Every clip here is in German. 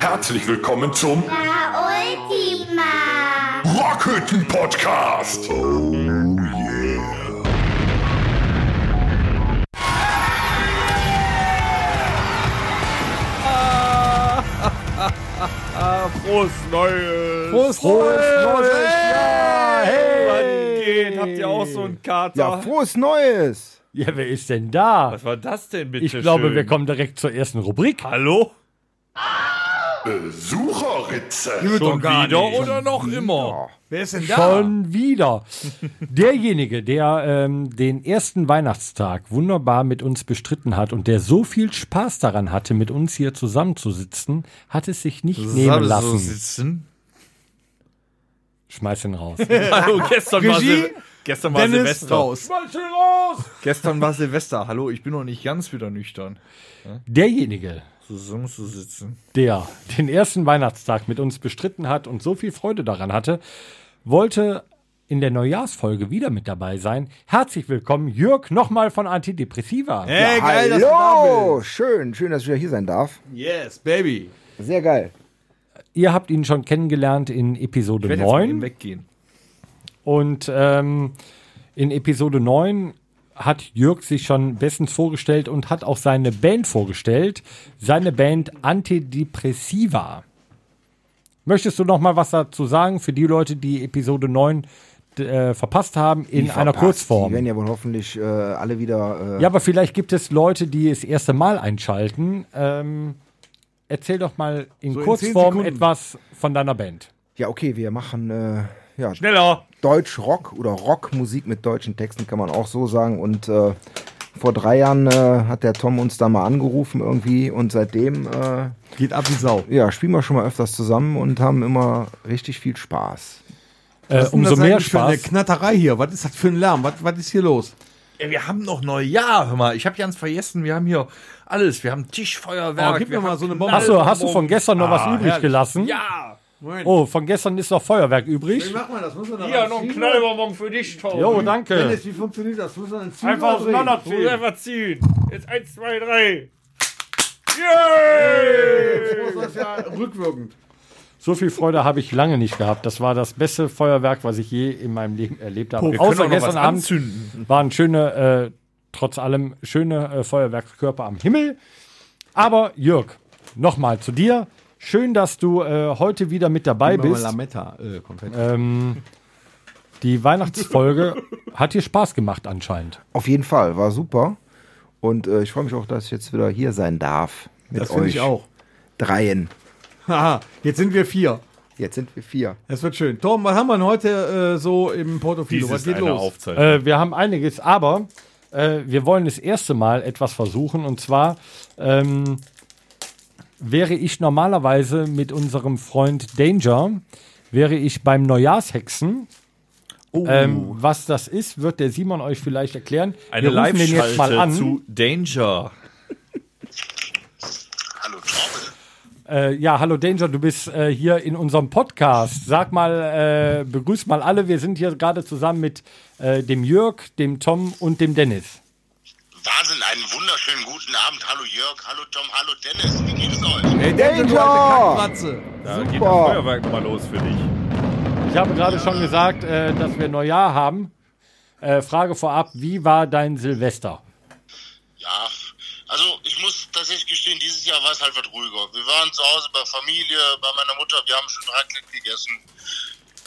Herzlich willkommen zum La Ultima. Rockhütten Podcast. Oh yeah. Frohes Neues! Frohes, Neues! Ja, Was geht? hey! Habt ihr auch so einen Kater? Ja, frohes Neues! Ja, wer ist denn da? Was war das denn bitte? Ich glaube, schön? wir kommen direkt zur ersten Rubrik. Hallo? Besucherritze. Schon gar wieder nicht. oder noch immer? Wer ist denn da? Schon wieder. Derjenige, der ähm, den ersten Weihnachtstag wunderbar mit uns bestritten hat und der so viel Spaß daran hatte, mit uns hier zusammenzusitzen, hat es sich nicht nehmen So lassen. sitzen. Schmeiß ihn raus. Hallo, gestern war, Regie? Sil gestern war Dennis Silvester. raus. Gestern war Silvester. Hallo, ich bin noch nicht ganz wieder nüchtern. Derjenige, Zusammenzusitzen. der den ersten Weihnachtstag mit uns bestritten hat und so viel Freude daran hatte, wollte in der Neujahrsfolge wieder mit dabei sein. Herzlich willkommen, Jörg, nochmal von Antidepressiva. Hey, geil, dass du da Hallo, bist. schön, schön, dass ich wieder hier sein darf. Yes, baby. Sehr geil. Ihr habt ihn schon kennengelernt in Episode Ich werde jetzt mal 9. weggehen. Und ähm, in Episode 9 hat Jörg sich schon bestens vorgestellt und hat auch seine Band vorgestellt. Seine Band Antidepressiva. Möchtest du noch mal was dazu sagen für die Leute, die Episode 9 äh, verpasst haben in Die einer verpasst. Kurzform? Die werden ja wohl hoffentlich äh, alle wieder. Äh, Ja, aber vielleicht gibt es Leute, die das erste Mal einschalten. Ähm, erzähl doch mal in So in Kurzform 10 Sekunden. etwas von deiner Band. ja, okay, wir machen äh, ja, Schneller! Deutsch-Rock oder Rockmusik mit deutschen Texten, kann man auch so sagen. Und äh, vor drei Jahren äh, hat der Tom uns da mal angerufen irgendwie und seitdem äh, Geht ab wie Sau. ja, spielen wir schon mal öfters zusammen und haben immer richtig viel Spaß. Äh, Was umso das mehr eigentlich für eine Spaß. Knatterei hier. Was ist das für ein Lärm? Was, was ist hier los? Ey, wir haben noch Neujahr, hör mal. Ich habe ganz vergessen, wir haben hier alles. Wir haben Tischfeuerwerk. Oh, gib mir mal so eine Bombe. Hast du, hast du von gestern noch was Ah, übrig herrlich. gelassen? Ja! Moment. Oh, von gestern ist noch Feuerwerk übrig. Wie macht man das? Muss man da Hier, noch ein? Knallbonbon für dich, Tom. Jo, danke. Dennis, wie funktioniert das? Muss man Zug Einfach auseinanderziehen. Einfach ziehen. Jetzt eins, zwei, drei. Yay! Jetzt muss das ja rückwirkend. So viel Freude habe ich lange nicht gehabt. Das war das beste Feuerwerk, was ich je in meinem Leben erlebt habe. Wir Außer gestern Abend anzünden. waren schöne, äh, trotz allem schöne äh, Feuerwerkskörper am Himmel. Aber Jörg, nochmal zu dir. Schön, dass du äh, heute wieder mit dabei bist. Lametta, äh. Ähm, die Weihnachtsfolge hat dir Spaß gemacht anscheinend. Auf jeden Fall, war super. Und äh, ich freue mich auch, dass ich jetzt wieder hier sein darf. Mit das finde euch ich auch. dreien. Haha, jetzt sind wir vier. Jetzt sind wir vier. Das wird schön. Tom, was haben wir denn heute äh, so im Portofilo? Was geht los? Äh, wir haben einiges, aber äh, wir wollen das erste Mal etwas versuchen. Und zwar ähm, wäre ich normalerweise mit unserem Freund Danger, wäre ich beim Neujahrshexen. Ähm, was das ist, wird der Simon euch vielleicht erklären. Eine wir rufen den jetzt mal Live-Schalte an. zu Danger. Hallo Torben. Äh, ja, hallo Danger, du bist äh, hier in unserem Podcast. Sag mal, äh, begrüß mal alle. Wir sind hier gerade zusammen mit äh, dem Jörg, dem Tom und dem Dennis. Wahnsinn, einen wunderschönen guten Abend. Hallo Jörg, hallo Tom, hallo Dennis. Wie geht es euch? Hey, Danger, du alte Kackratze. Da geht das Super. Feuerwerk nochmal los für dich. Ich habe gerade schon gesagt, äh, dass wir Neujahr haben. Äh, Frage vorab, wie war dein Silvester? Ja, also ich muss tatsächlich gestehen, dieses Jahr war es halt was ruhiger. Wir waren zu Hause bei Familie, bei meiner Mutter, wir haben schon Raclette gegessen,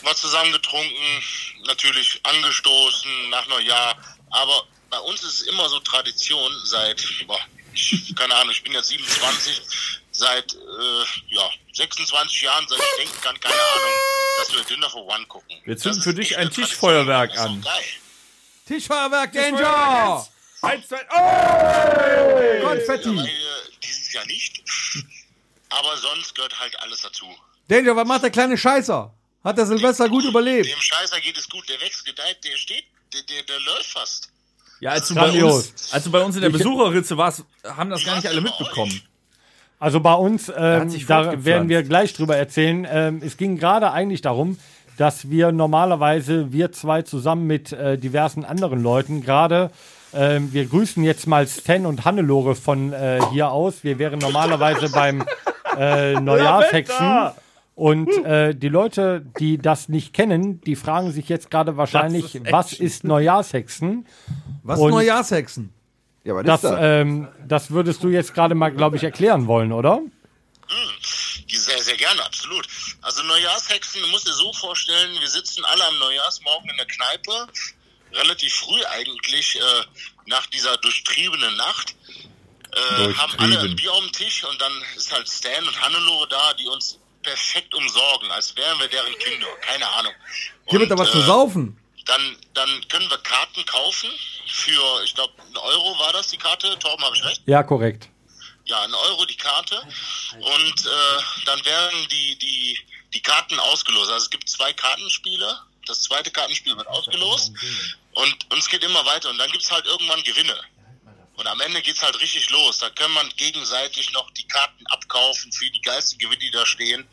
was zusammen getrunken, natürlich angestoßen nach Neujahr. Aber bei uns ist es immer so Tradition seit, boah, ich, keine Ahnung, ich bin jetzt 27, seit äh, ja, 26 Jahren, seit ich denken kann, keine Ahnung, dass wir Dinner for One gucken. Wir zünden für dich ein Tischfeuerwerk an. Tischfeuerwerk, Danger! Eins, zwei, oh! Konfetti. Äh, dieses Jahr nicht. Aber sonst gehört halt alles dazu. Danger, was macht der kleine Scheißer? Hat der Silvester gut überlebt? Dem Scheißer geht es gut, der wächst, gedeiht, der steht, der, der, der läuft fast. Ja, als du, bei uns, als du bei uns in der Besucherritze warst, haben das gar nicht alle mitbekommen. Also bei uns, ähm, da werden wir gleich drüber erzählen. Ähm, es ging gerade eigentlich darum, dass wir normalerweise, wir zwei zusammen mit äh, diversen anderen Leuten, gerade Ähm, wir grüßen jetzt mal Stan und Hannelore von äh, hier aus. Wir wären normalerweise beim äh, Neujahrshexen. Und äh, die Leute, die das nicht kennen, die fragen sich jetzt gerade wahrscheinlich, ist was ist Neujahrshexen? Was Und- Neujahrshexen? Ja, was Das, ist das? ähm, das würdest du jetzt gerade mal, glaube ich, erklären wollen, oder? Sehr, sehr gerne, absolut. Also Neujahrshexen, du musst dir so vorstellen, wir sitzen alle am Neujahrsmorgen in der Kneipe, relativ früh eigentlich, äh, nach dieser durchtriebenen Nacht, äh, haben alle ein Bier auf dem Tisch und dann ist halt Stan und Hannelore da, die uns perfekt umsorgen, als wären wir deren Kinder, keine Ahnung. Hier wird da was zu äh, saufen. Dann, dann können wir Karten kaufen für, ich glaube, ein Euro war das die Karte, Torben, habe ich recht? Ja, korrekt. ja, ein Euro die Karte und äh, dann werden die, die, die Karten ausgelost. Also es gibt zwei Kartenspiele. Das zweite Kartenspiel wird ausgelost und, und es geht immer weiter und dann gibt's halt irgendwann Gewinne. Und am Ende geht's halt richtig los. Da kann man gegenseitig noch die Karten abkaufen für die geilsten Gewinne, die da stehen.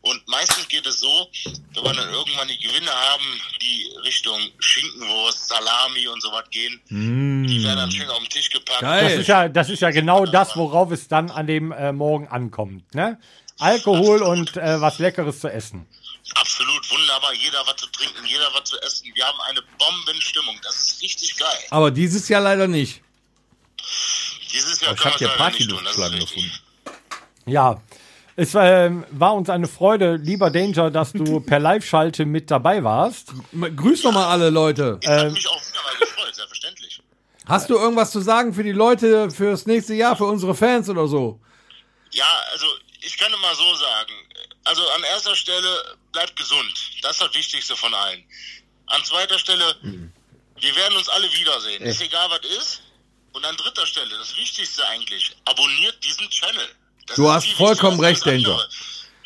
Und meistens geht es so, wenn wir dann irgendwann die Gewinne haben, die Richtung Schinkenwurst, Salami und so was gehen, die werden dann schön auf den Tisch gepackt. Geil. Das ist ja, das ist ja genau das, worauf es dann an dem äh, Morgen ankommt. Ne? Alkohol und äh, was Leckeres zu essen. Absolut, wunderbar. Jeder was zu trinken, jeder was zu essen. Wir haben eine Bombenstimmung. Das ist richtig geil. Aber dieses Jahr leider nicht. Dieses Jahr Ich kann hab man hier Partyluftschlangen gefunden. Ja, es ähm, war uns eine Freude, lieber Danger, dass du per Live-Schalte mit dabei warst. Grüß doch mal alle Leute. Ich habe mich auch wunderbar gefreut, selbstverständlich. Hast du irgendwas zu sagen für die Leute fürs nächste Jahr, für unsere Fans oder so? Ja, also ich kann immer so sagen. Also an erster Stelle bleibt gesund. Das ist das Wichtigste von allen. An zweiter Stelle, wir werden uns alle wiedersehen. Ist egal, was ist. Und an dritter Stelle, das Wichtigste eigentlich, abonniert diesen Channel. Das Du hast vollkommen recht, Danger.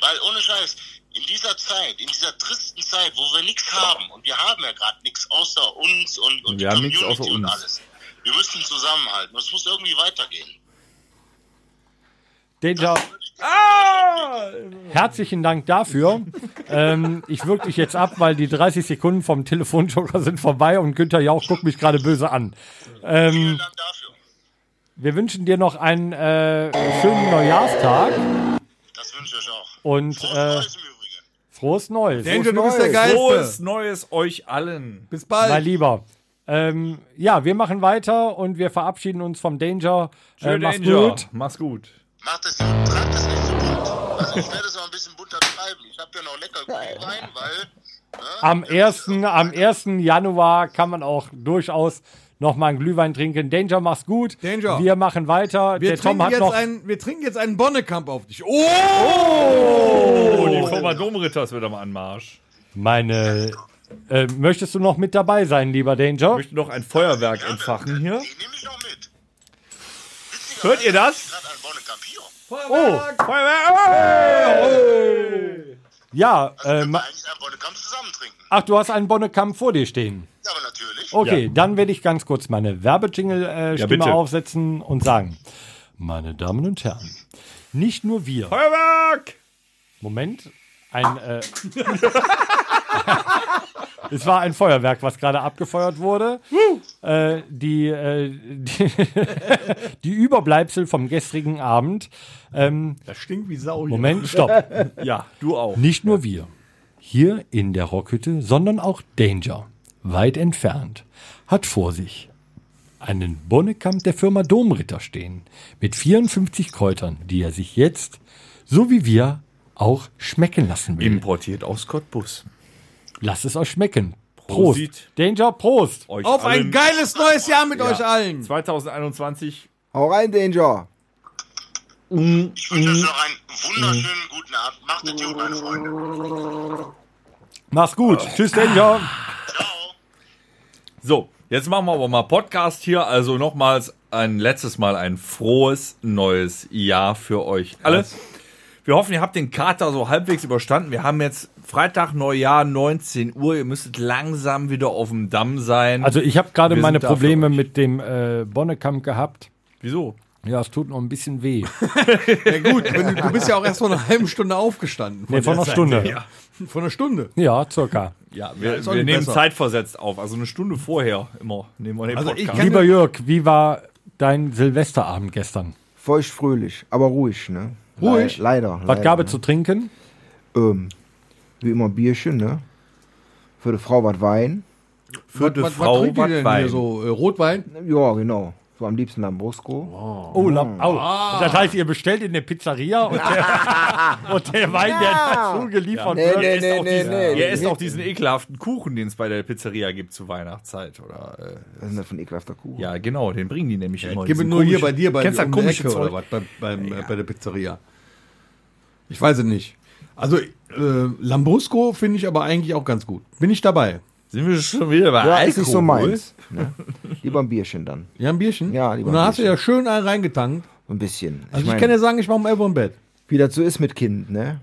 Weil ohne Scheiß, in dieser Zeit, in dieser tristen Zeit, wo wir nichts haben, und wir haben ja gerade nichts außer uns und, und Wir die haben nichts Community außer und uns. alles. Wir müssen zusammenhalten. Es muss irgendwie weitergehen. Danger, herzlichen Dank dafür. ähm, ich wirke dich jetzt ab, weil die 30 Sekunden vom Telefonjoker sind vorbei und Günther Jauch guckt mich gerade böse an. Ähm, Vielen Dank dafür. wir wünschen dir noch einen äh, schönen Neujahrstag Das wünsche ich auch. und Frohes äh, Neues im Übrigen. frohes Neues. Danger, du bist der Geilste. Frohes Neues euch allen. Bis Mein bald. Lieber. Ähm, ja, wir machen weiter und wir verabschieden uns vom Danger. Äh, Schön, mach's Danger. gut. Mach's gut. Macht es gut, tragt es nicht so bunt. Also ich werde es noch ein bisschen bunter treiben. Ich habe ja noch lecker Glühwein, weil... Ne, Am 1. am 1. Januar kann man auch durchaus noch mal einen Glühwein trinken. Danger, mach's gut. Danger. Wir machen weiter. Wir Der Tom trinken, hat jetzt noch. einen, wir trinken jetzt einen Bonnekamp auf dich. Oh! Oh, die Firma Domritter ist wieder am Anmarsch. Meine. Äh, möchtest du noch mit dabei sein, lieber Danger? Ich möchte noch ein Feuerwerk entfachen hier. Die nehme ich noch mit. Hört ihr das? Gerade ein Bonnekamp hier. Oh, Feuerwerk! Ja, äh, ach, du hast einen Bonnekamp vor dir stehen. Ja, aber natürlich. Okay, Ja. dann werde ich ganz kurz meine Werbejingle-Stimme bitte. aufsetzen und sagen: Meine Damen und Herren, nicht nur wir. Feuerwerk! Moment, ein. Äh, es war ein Feuerwerk, was gerade abgefeuert wurde. Äh, die, äh, die, die Überbleibsel vom gestrigen Abend. Ähm, Das stinkt wie Sau hier. Moment, stopp. Ja, du auch. Nicht nur wir hier in der Rockhütte, sondern auch Danger, weit entfernt, hat vor sich einen Bonnekamp der Firma Domritter stehen mit 54 Kräutern, die er sich jetzt, so wie wir, auch schmecken lassen will. Importiert aus Cottbus. Lasst es euch schmecken. Prost. Prosit. Danger, Prost. Euch Auf ein allen geiles neues Jahr mit euch allen. 2021. Hau rein, Danger. Ich wünsche euch noch einen wunderschönen guten Abend. Macht es gut, meine Freunde. Mach's gut. Tschüss, Danger. Ciao. So, jetzt machen wir aber mal Podcast hier. Also nochmals ein letztes Mal ein frohes neues Jahr für euch alle. Wir hoffen, ihr habt den Kater so halbwegs überstanden. Wir haben jetzt Freitag, Neujahr, 19 Uhr. Ihr müsstet langsam wieder auf dem Damm sein. Also ich habe gerade meine Probleme mit dem äh, Bonnekamp gehabt. wieso? Ja, es tut noch ein bisschen weh. Ja gut, wenn du, du bist ja auch erst vor einer halben Stunde aufgestanden. Nee, von der einer Zeit. Stunde. Ja. Von einer Stunde. Ja, circa. Ja, wir, auch wir nehmen besser. zeitversetzt auf. Also eine Stunde vorher immer nehmen wir den Also ich Podcast. kann- Lieber Jörg, wie war dein Silvesterabend gestern? Feucht fröhlich, aber ruhig, ne? Ruhig? Le leider. Was leider, gab ne? es zu trinken? Ähm, wie immer Bierchen, ne? Für die Frau was Wein. Für die Frau was Wein. so? Äh, Rotwein? Ja, genau. So am liebsten Lambrusco. Oh, la- oh. Das heißt, ihr bestellt in der Pizzeria und der, und der Wein, der dazu geliefert Nee, wird, nee, Ihr nee, esst auch nee, diesen- nee. Ihr esst auch diesen ekelhaften Kuchen, den es bei der Pizzeria gibt zur Weihnachtszeit. Oder, äh, Was ist denn das für ein ekelhafter Kuchen? ja, genau, den bringen die nämlich immer. Ich gebe nur hier bei dir bei Kennst um komische Ecke Zeug? oder was bei, beim, äh, bei der Pizzeria. Ich weiß es nicht. Also äh, Lambrusco finde ich aber eigentlich auch ganz gut. Bin ich dabei. Sind wir schon wieder bei Ja, Alkohol? ist nicht so meins. Ne? Lieber ein Bierchen dann. Ja, ein Bierchen? Ja, lieber Und dann hast du ja schön einen reingetankt. Ein bisschen. Also ich, mein, kann ja sagen, ich mache um 11 Uhr im Bett. wie das so ist mit Kind, ne?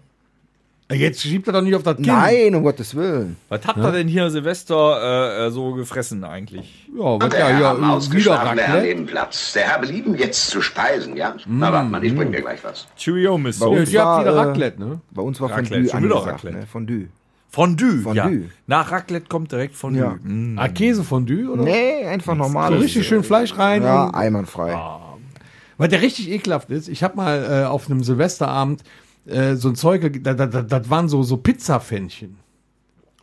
Jetzt schiebt er doch nicht auf das Kind. Nein, um Gottes Willen. Was habt ihr denn hier Silvester äh, äh, so gefressen eigentlich? Ja, was, Der ja, ja, ausgeschlafenen Herr Raclette. neben Platz. Der Herr belieben jetzt zu speisen, ja? Na, warte mal, ich bring dir gleich was. Cheerio, Miss Bei Ja, uns ihr habt war, wieder äh, Raclette, ne? Bei uns war Raclette, Fondue schon wieder Raclette. ne? Fondue. Fondue, Fondue. ja. Nach Raclette kommt direkt Fondue. Ja. Mm. Ah, Käsefondue, oder? Nee, einfach So normales. richtig schön Fleisch rein. Ja, einwandfrei. Weil der richtig ekelhaft ist. Ich habe mal äh, auf einem Silvesterabend äh, so ein Zeug, ge- da, da, da, das waren so, so Pizzafännchen.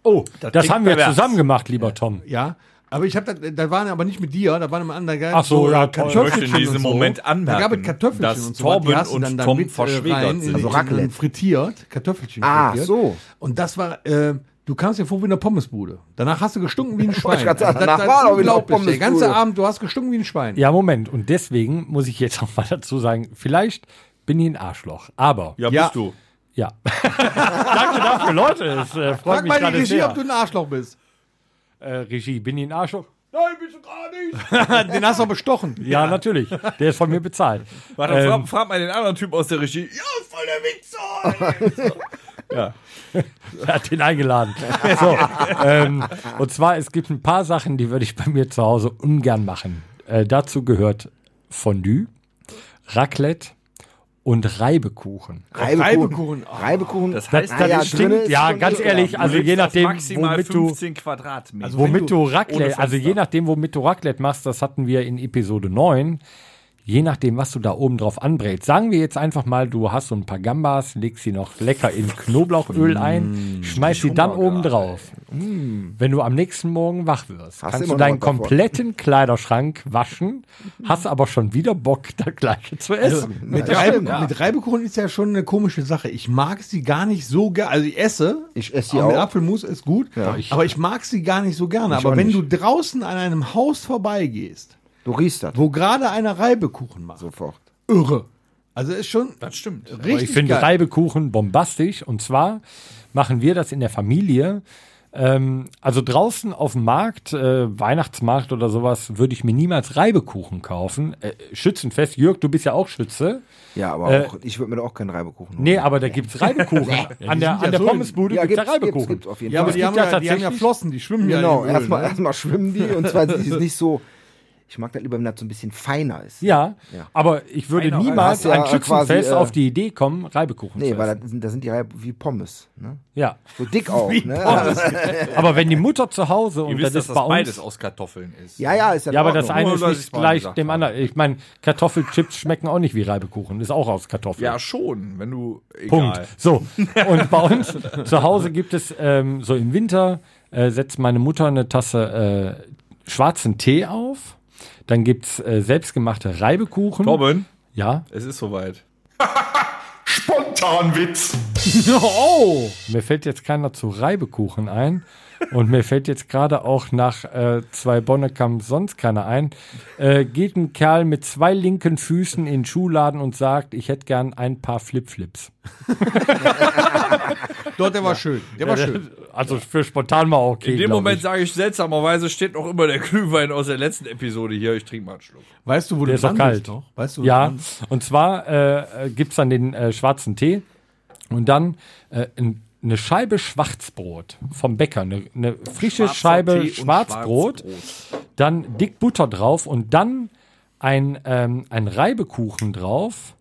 Oh, das, klingt haben wir pervers. zusammen gemacht, lieber Tom. Ja. Aber ich habe da, da waren aber nicht mit dir, da waren immer andere. Ach so, ja, toll. Ich möchte in Kartoffelchen diesem so. Moment anmerken, Da gab es Kartoffelchen dass und so. Torben die hast und dann da Tom äh, verschwägert sind. in- Also in- Raclette. Frittiert, Kartoffelchen Ah, frittiert. so. Und das war, äh, du kamst dir vor wie eine Pommesbude. Danach hast du gestunken wie ein Schwein. grad sagen, das, danach das war unglaublich. Der ganze Pommesbude. Abend, du hast gestunken wie ein Schwein. Ja, Moment. Und deswegen muss ich jetzt auch mal dazu sagen, vielleicht bin ich ein Arschloch. Aber, ja. Ja, Ja. bist du. Danke dafür, Leute. Es äh, freut Frag mich mal die Regie, sehr. ob du ein Arschloch bist. äh, Regie, bin ich ein Arschloch? Nein, bist du gar nicht. Den hast du aber bestochen. Ja, natürlich. Der ist von mir bezahlt. Warte, Ähm, frag, frag mal den anderen Typ aus der Regie. Ja, voll der Wichser. ja. Er hat ihn eingeladen. So, ähm, und zwar, es gibt ein paar Sachen, die würde ich bei mir zu Hause ungern machen. Äh, dazu gehört Fondue, Raclette und Reibekuchen. Reibekuchen. Reibekuchen. Reibekuchen. Das heißt, Ah das ja, stinkt, ja, ganz ehrlich, also je nachdem, maximal womit du, 15 Quadratmeter. Also womit du Raclette, also je nachdem, womit du Raclette machst, das hatten wir in Episode 9, je nachdem, was du da oben drauf anbrätst. Sagen wir jetzt einfach mal, du hast so ein paar Gambas, legst sie noch lecker in Knoblauchöl Mm, ein, schmeißt sie dann oben drauf. Wenn du am nächsten Morgen wach wirst, Hast kannst du deinen was davon. kompletten Kleiderschrank waschen, hast aber schon wieder Bock, das gleiche zu essen. Mit, Ja, Reibe, stimmt. mit Reibekuchen ist ja schon eine komische Sache. Ich mag sie gar nicht so gerne. Also ich esse. Ich esse die aber mit auch. Apfelmus ist gut. Ja. aber ich mag sie gar nicht so gerne. Ich aber auch wenn nicht. du draußen an einem Haus vorbeigehst, Du riechst das wo gerade einer Reibekuchen macht, sofort. irre. Also ist schon Das stimmt. Aber richtig ich finde geil. Reibekuchen bombastisch. Und zwar machen wir das in der Familie. Ähm, also draußen auf dem Markt, äh, Weihnachtsmarkt oder sowas, würde ich mir niemals Reibekuchen kaufen. Äh, Schützenfest, Jörg, du bist ja auch Schütze. Ja, aber Äh, auch, ich würde mir da auch keinen Reibekuchen holen. Nee, aber da gibt's Reibekuchen. an der, an ja der so- Pommesbude ja, gibt's gibt's, da gibt's, Reibekuchen. gibt's auf jeden Ja, aber Fall. die haben gibt ja, ja die haben ja Flossen, die schwimmen ja Genau, im Öl, erstmal ne? erstmal schwimmen die und zwar ist es nicht so. Ich mag das lieber, wenn das so ein bisschen feiner ist. Ja, Ja. aber ich würde Feiner niemals Hast ja, an äh, Schützenfest quasi, äh, auf die Idee kommen, Reibekuchen Nee, zu weil essen. das sind, das sind die Reib wie Pommes. Ne? Ja, So dick auch. Ne? aber wenn die Mutter zu Hause und wisst, das dass ist bei das uns beides aus Kartoffeln ist. Ja, ja, ist ja Ja, aber das eine ist nicht gleich dem anderen. Ich meine, Kartoffelchips schmecken auch nicht wie Reibekuchen. Ist auch aus Kartoffeln. Ja, schon, wenn du. Egal. Punkt. So, und bei uns zu Hause gibt es ähm, so im Winter, äh, setzt meine Mutter eine Tasse äh, schwarzen Tee auf. Dann gibt's äh, selbstgemachte Reibekuchen. Torben, Ja, es ist soweit. Spontanwitz. Oh! mir fällt jetzt keiner zu Reibekuchen ein. Und mir fällt jetzt gerade auch nach äh, zwei Bonnekamp sonst keiner ein. Äh, geht ein Kerl mit zwei linken Füßen in den Schuhladen und sagt, ich hätte gern ein paar Flipflips. Dort, der war schön. Der war schön. Also für spontan mal okay. In dem Moment ich. sage ich seltsamerweise, steht noch immer der Glühwein aus der letzten Episode hier. Ich trinke mal einen Schluck. Weißt du, wo Der du ist doch dran kalt. bist noch? Weißt du, wo Ja, du dran und zwar äh, gibt es dann den äh, schwarzen Tee und dann äh, ein, eine Scheibe Schwarzbrot vom Bäcker, eine, eine frische Schwarzer Scheibe Schwarzbrot, Schwarzbrot. dann dick Butter drauf und dann ein, ähm, ein Reibekuchen drauf.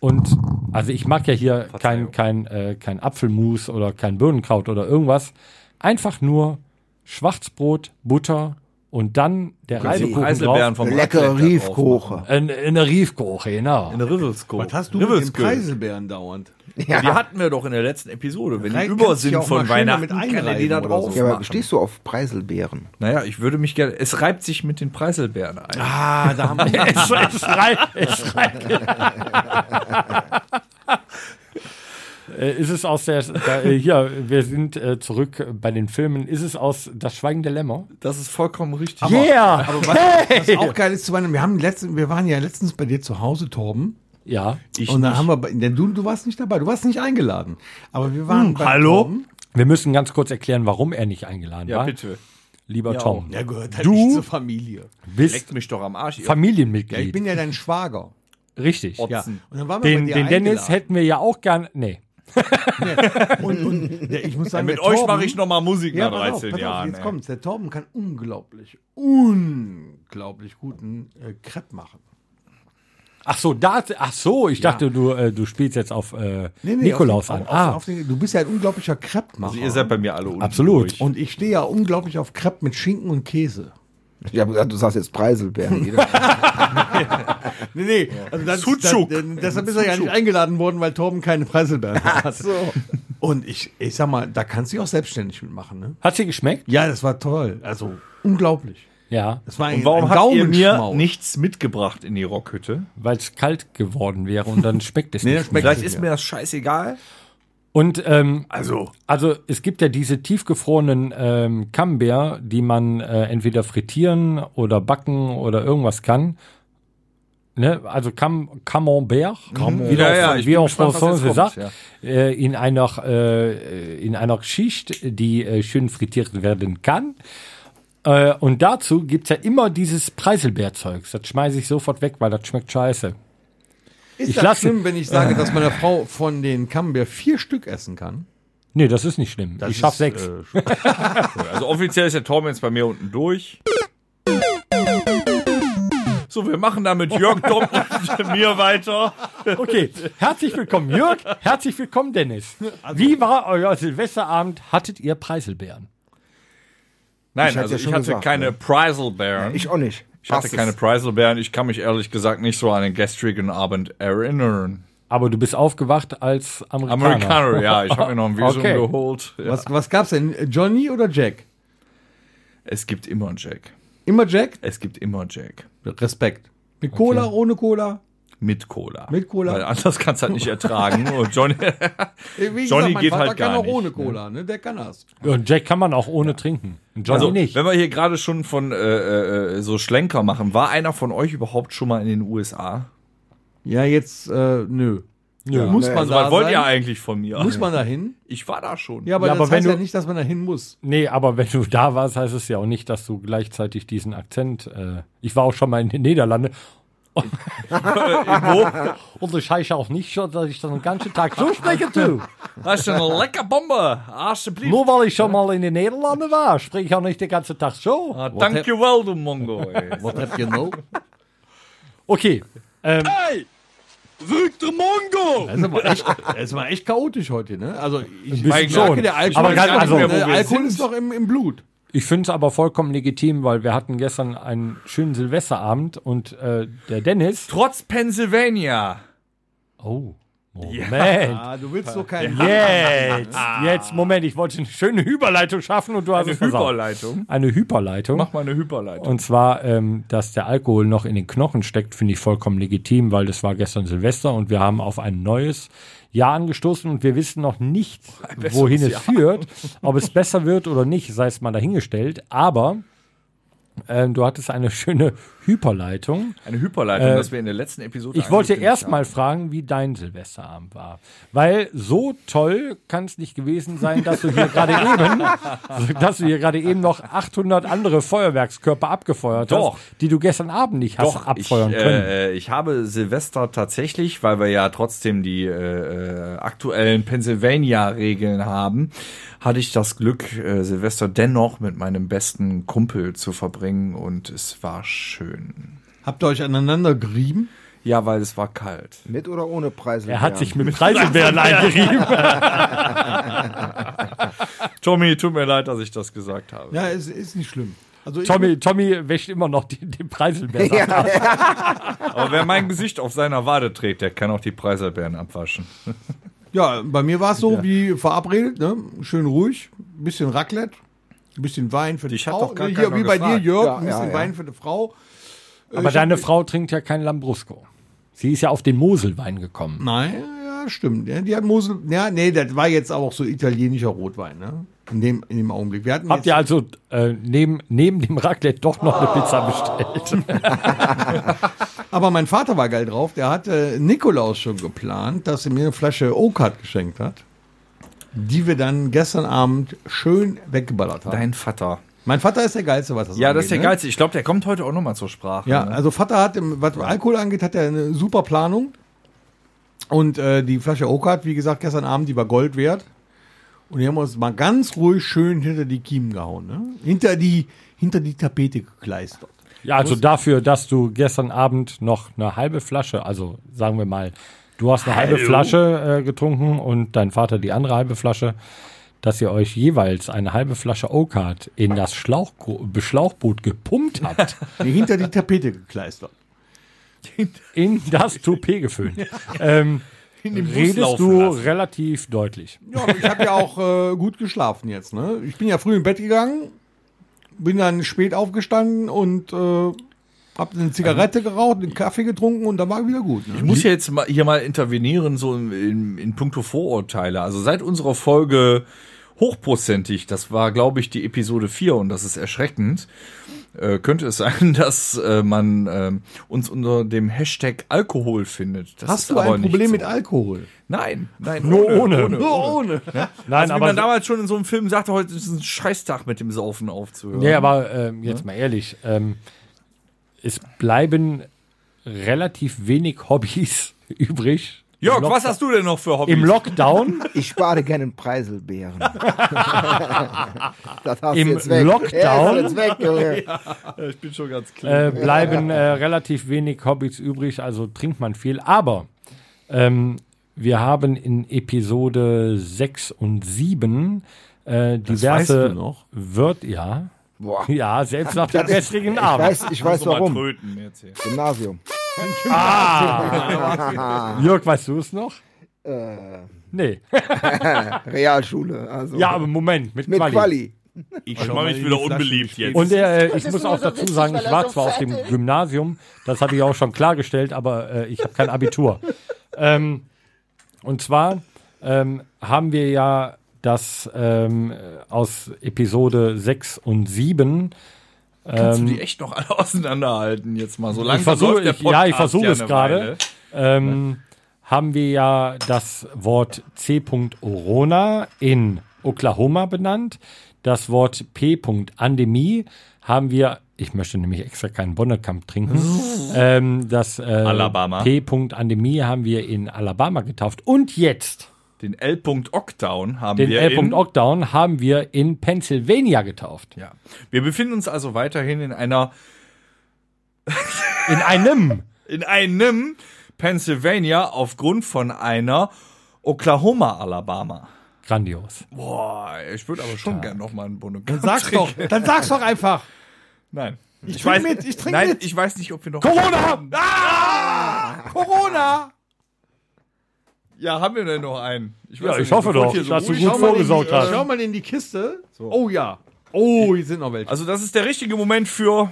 Und also ich mag ja hier kein, kein, äh, kein Apfelmus oder kein Birnenkraut oder irgendwas. Einfach nur Schwarzbrot, Butter und dann der Reibekuchen vom Lecker Raclette Riefkoche. In, in der Riefkoche, genau. In der Rivelsko. Was hast du mit den Preiselbeeren dauernd? Ja. Die hatten wir doch in der letzten Episode. Wenn die über sind von Weihnachten, damit kann er die da drauf Ja, aber stehst du auf Preiselbeeren? Naja, ich würde mich gerne. Es reibt sich mit den Preiselbeeren ein. Ah, da haben wir. es, es, rei- es rei- Äh, Ist es aus der, da, äh, hier, wir sind äh, zurück bei den Filmen, ist es aus Das Schweigen der Lämmer? Das ist vollkommen richtig. yeah! Aber was, was auch geil ist zu Weihnachten, wir haben letztens, wir waren ja letztens bei dir zu Hause, Torben. ja. Ich und dann nicht. haben wir, bei- denn du, du warst nicht dabei, du warst nicht eingeladen. Aber wir waren bei hallo? Torben. Wir müssen ganz kurz erklären, warum er nicht eingeladen ja, war. bitte. Lieber Ja, Tom, Ja, gehört halt Du? nicht zur Familie. bist Leckt mich doch am Arsch. ihr Familienmitglied. Ja, ich bin ja dein Schwager. Richtig. Ja. Und dann waren wir Den, bei dir den Dennis hätten wir ja auch gern. Nee. Und, und der, ich muss sagen, Mit der euch Torben- mache ich noch mal Musik Ja, nach pass auf, 13 pass auf, Jahren. jetzt ey. kommt's. Der Torben kann unglaublich, unglaublich guten äh, Crepe machen. Ach so, da, ach so, ich dachte, du, äh, du spielst jetzt auf äh, Nikolaus auf an. den, ah, Auf, auf den, du bist ja ein unglaublicher Crepe-Macher. Also ihr seid bei mir alle unten Absolut. durch. und ich stehe ja unglaublich auf Crepe mit Schinken und Käse. Ja, aber du sagst jetzt Preiselbeeren. Nee, nee. Also das, Sucuk. das, deshalb ist er ja nicht eingeladen worden, weil Torben keine Preiselbeeren hat. so. Und ich, ich sag mal, da kannst du dich auch selbstständig mitmachen. Ne? hat sie geschmeckt? Ja, das war toll. Also unglaublich. Ja, Das war ein, Und warum ein habt ihr mir nichts mitgebracht in die Rockhütte? weil es kalt geworden wäre und dann schmeckt es Nee, nicht. schmeckt. Vielleicht ist mir das scheißegal. Und ähm, Also, also es gibt ja diese tiefgefrorenen ähm, Camembert, die man äh, entweder frittieren oder backen oder irgendwas kann. Ne? Also Cam Camembert, wie Ja, auch, ja, ich wie auch François jetzt sagt, kommt, äh, in einer äh, in einer Schicht, die äh, schön frittiert werden kann. Äh, und dazu gibt's ja immer dieses Preiselbeerzeugs. Das schmeiße ich sofort weg, weil das schmeckt scheiße. Ist Ich das lasse- schlimm, wenn ich sage, dass meine Frau von den Camembert vier Stück essen kann? Nee, das ist nicht schlimm. ich schaff ist, sechs. äh, also offiziell ist der Torben jetzt bei mir unten durch. So, wir machen da mit Jörg Dom und mir weiter. Okay, herzlich willkommen Jörg, herzlich willkommen Dennis. Wie war euer Silvesterabend? Hattet ihr Preiselbeeren? Nein, Ich hatte also ja ich hatte gesagt, keine ne? Preiselbeeren. Ich auch nicht. Ich hatte keine. Preiselbeeren. Ich kann mich ehrlich gesagt nicht so an den gestrigen Abend erinnern. Aber du bist aufgewacht als Amerikaner. Amerikaner, ja. Ich habe mir noch ein Visum Okay. geholt. Ja. was, was gab's denn? Johnny oder Jack? Es gibt immer Jack. Immer Jack? Es gibt immer Jack. Respekt. Mit Cola, ohne Cola? Mit Cola. Mit Cola? Weil anders kannst du halt nicht ertragen. Und Johnny, Wie Johnny mein geht Vater halt kann gar auch nicht, ohne ne? Cola, ne? Der kann das. Und Jack kann man auch ohne trinken. Und Johnny also, nicht. wenn wir hier gerade schon von äh, äh, so Schlenker machen, war einer von euch überhaupt schon mal in den USA? Ja, jetzt, äh, nö. Nö. Muss Nee, man Also, da was wollt sein? ihr eigentlich von mir? Muss man da hin? Ich war da schon. Ja, aber Ja, das aber wenn heißt ja du- nicht, dass man da hin muss. Nee, aber wenn du da warst, heißt es ja auch nicht, dass du gleichzeitig diesen Akzent. Äh, ich war auch schon mal in den Niederlanden. Und ich heiße auch nicht schon, dass ich dann den ganzen Tag so sprechen tue. Das ist eine lecker Bombe. Alsjeblieft. Nur weil ich schon mal in den Niederlanden war, spreche ich auch nicht den ganzen Tag so. Ah, dankjewel, du Mongo. Was habt ihr noch? Okay. Ähm, Das ist aber echt, das ist aber echt chaotisch heute, ne? Also, ich bisschen merke, der Alkohol, Aber ganz- also- ne, wo wir Alkohol ist doch im, im Blut. Ich finde es aber vollkommen legitim, weil wir hatten gestern einen schönen Silvesterabend und äh, der Dennis. Trotz Pennsylvania. Oh, Moment. Ah, du willst doch keinen. Jetzt, jetzt, Moment, ich wollte eine schöne Hyperleitung schaffen und du hast Eine es versaut. Hyperleitung. Eine Hyperleitung. Mach mal eine Hyperleitung. Und zwar, ähm, dass der Alkohol noch in den Knochen steckt, finde ich vollkommen legitim, weil das war gestern Silvester und wir haben auf ein neues Jahr angestoßen und wir wissen noch nicht, wohin es führt, ob es besser wird oder nicht, sei es mal dahingestellt. Aber ähm, du hattest eine schöne Hyperleitung. Eine Hyperleitung, Äh, das wir in der letzten Episode Ich wollte erst mal fragen, wie dein Silvesterabend war. Weil so toll kann es nicht gewesen sein, dass du hier gerade eben, dass du hier gerade eben noch 800 andere Feuerwerkskörper abgefeuert Doch. hast, die du gestern Abend nicht hast Doch, abfeuern ich, können. äh, ich habe Silvester tatsächlich, weil wir ja trotzdem die äh, äh, aktuellen Pennsylvania-Regeln haben, hatte ich das Glück, äh, Silvester dennoch mit meinem besten Kumpel zu verbringen und es war schön. Habt ihr euch aneinander gerieben? Ja, weil es war kalt. Mit oder ohne Preise? Er hat sich mit Preiselbeeren eingerieben. Tommy, tut mir leid, dass ich das gesagt habe. Ja, es ist nicht schlimm. Also Tommy, Tommy wäscht immer noch die, den Preiselbeeren ab. Aber wer mein Gesicht auf seiner Wade trägt, der kann auch die Preiselbeeren abwaschen. Ja, bei mir war es so wie verabredet, ne? Schön ruhig, bisschen Raclette, ein bisschen Wein für die hat Frau. doch gar Hier, keiner wie bei dir, gefragt. Jörg, Ja, ein bisschen ja, ja. Wein für die Frau. Aber deine Frau trinkt ja kein Lambrusco. Sie ist ja auf den Moselwein gekommen. Nein, ja, stimmt. Ja, die hat Mosel, ja, nee, das war jetzt auch so italienischer Rotwein, ne? In dem, in dem Augenblick. Wir hatten Habt ihr also äh, neben, neben dem Raclette doch noch eine Pizza bestellt? aber mein Vater war geil drauf. Der hatte Nikolaus schon geplant, dass er mir eine Flasche Okat geschenkt hat, die wir dann gestern Abend schön weggeballert haben. Dein Vater. mein Vater ist der geilste, was das Ja, das angeht, ist der ne? geilste. Ich glaube, der kommt heute auch nochmal zur Sprache. Ja, ne? also Vater hat, im- was Alkohol angeht, hat er eine super Planung. Und äh, die Flasche Okat, wie gesagt, gestern Abend, die war Gold wert. Und die haben uns mal ganz ruhig schön hinter die Kiemen gehauen. Ne? Hinter, die, hinter die Tapete gekleistert. Ja, also dafür, dass du gestern Abend noch eine halbe Flasche, also sagen wir mal, du hast eine halbe Flasche äh, getrunken und dein Vater die andere halbe Flasche, dass ihr euch jeweils eine halbe Flasche Oakard in das Schlauchgro- Beschlauchboot gepumpt habt, Nee, hinter die Tapete gekleistert. in das Toupet gefüllt. Ähm, In Bus redest laufen du lassen. relativ deutlich. Ja, aber ich habe ja auch äh, gut geschlafen jetzt. Ne? Ich bin ja früh im Bett gegangen, bin dann spät aufgestanden und äh, habe eine Zigarette geraucht, einen Kaffee getrunken und dann war wieder gut. Ne? Ich muss ja jetzt mal, hier mal intervenieren, so in, in, in puncto Vorurteile. Also seit unserer Folge hochprozentig, das war, glaube ich, die Episode 4 und das ist erschreckend, äh, könnte es sein, dass äh, man äh, uns unter dem Hashtag Alkohol findet. Das Hast ist du aber ein nicht Problem so. mit Alkohol? Nein, nein. Nur ohne. Nur ohne. Nein, Also wie aber man damals schon in so einem Film sagte, heute ist ein Scheißtag mit dem Saufen aufzuhören. Nee, aber ähm, jetzt mal ehrlich, ähm, es bleiben relativ wenig Hobbys übrig. Jörg, was hast du denn noch für Hobbys? Im Lockdown, Ich spare gerne in Preiselbeeren. das hast Im du jetzt weg. Lockdown? Ja, ist jetzt weg, Junge. ich bin schon ganz klar. äh, bleiben äh, relativ wenig Hobbys übrig, also trinkt man viel. Aber ähm, wir haben in Episode 6 und 7 äh, diverse weißt du noch? Wird, ja. Boah. Ja, selbst nach dem gestrigen Ich Abend. weiß, ich weiß warum. tröten Gymnasium. Jörg, weißt du es noch? Äh, Nee. Realschule. Also Ja, aber Moment, mit, mit Quali. Quali. Ich mach mich wieder unbeliebt jetzt. Und äh, ich muss auch so dazu witzig, sagen, ich war so zwar auf dem ist. Gymnasium, das habe ich auch schon klargestellt, aber äh, ich habe kein Abitur. ähm, und zwar ähm, haben wir ja das ähm, aus Episode 6 und 7. Kannst du die echt noch alle auseinanderhalten jetzt mal so versuche- ich- ja, ich versuche ja es gerade. Ähm, haben wir ja das Wort C. Orona in Oklahoma benannt. Das Wort P. Andemie haben wir, ich möchte nämlich extra keinen Bonnekamp trinken, ähm, das äh, Alabama. P. Andemie haben wir in Alabama getauft. Und jetzt Den L. Ockdown haben den wir L. in, Ockdown haben wir in Pennsylvania getauft. ja. Wir befinden uns also weiterhin in einer In einem in einem Pennsylvania aufgrund von einer Oklahoma Alabama. grandios. Boah, ich würde aber schon gerne noch mal einen Bunde Dann sag's doch, dann sag's doch einfach. Nein. Ich, trink mit, ich trink nein, mit. ich weiß nicht, ob wir noch Corona! Ah! Corona! Ja, haben wir denn noch einen? Ich, Ja, ich nicht, hoffe doch, so dass du gut Schau mal in die- vorgesorgt hast. Schau mal in die Kiste. Oh ja. Oh, hier sind noch welche. Also das ist der richtige Moment für.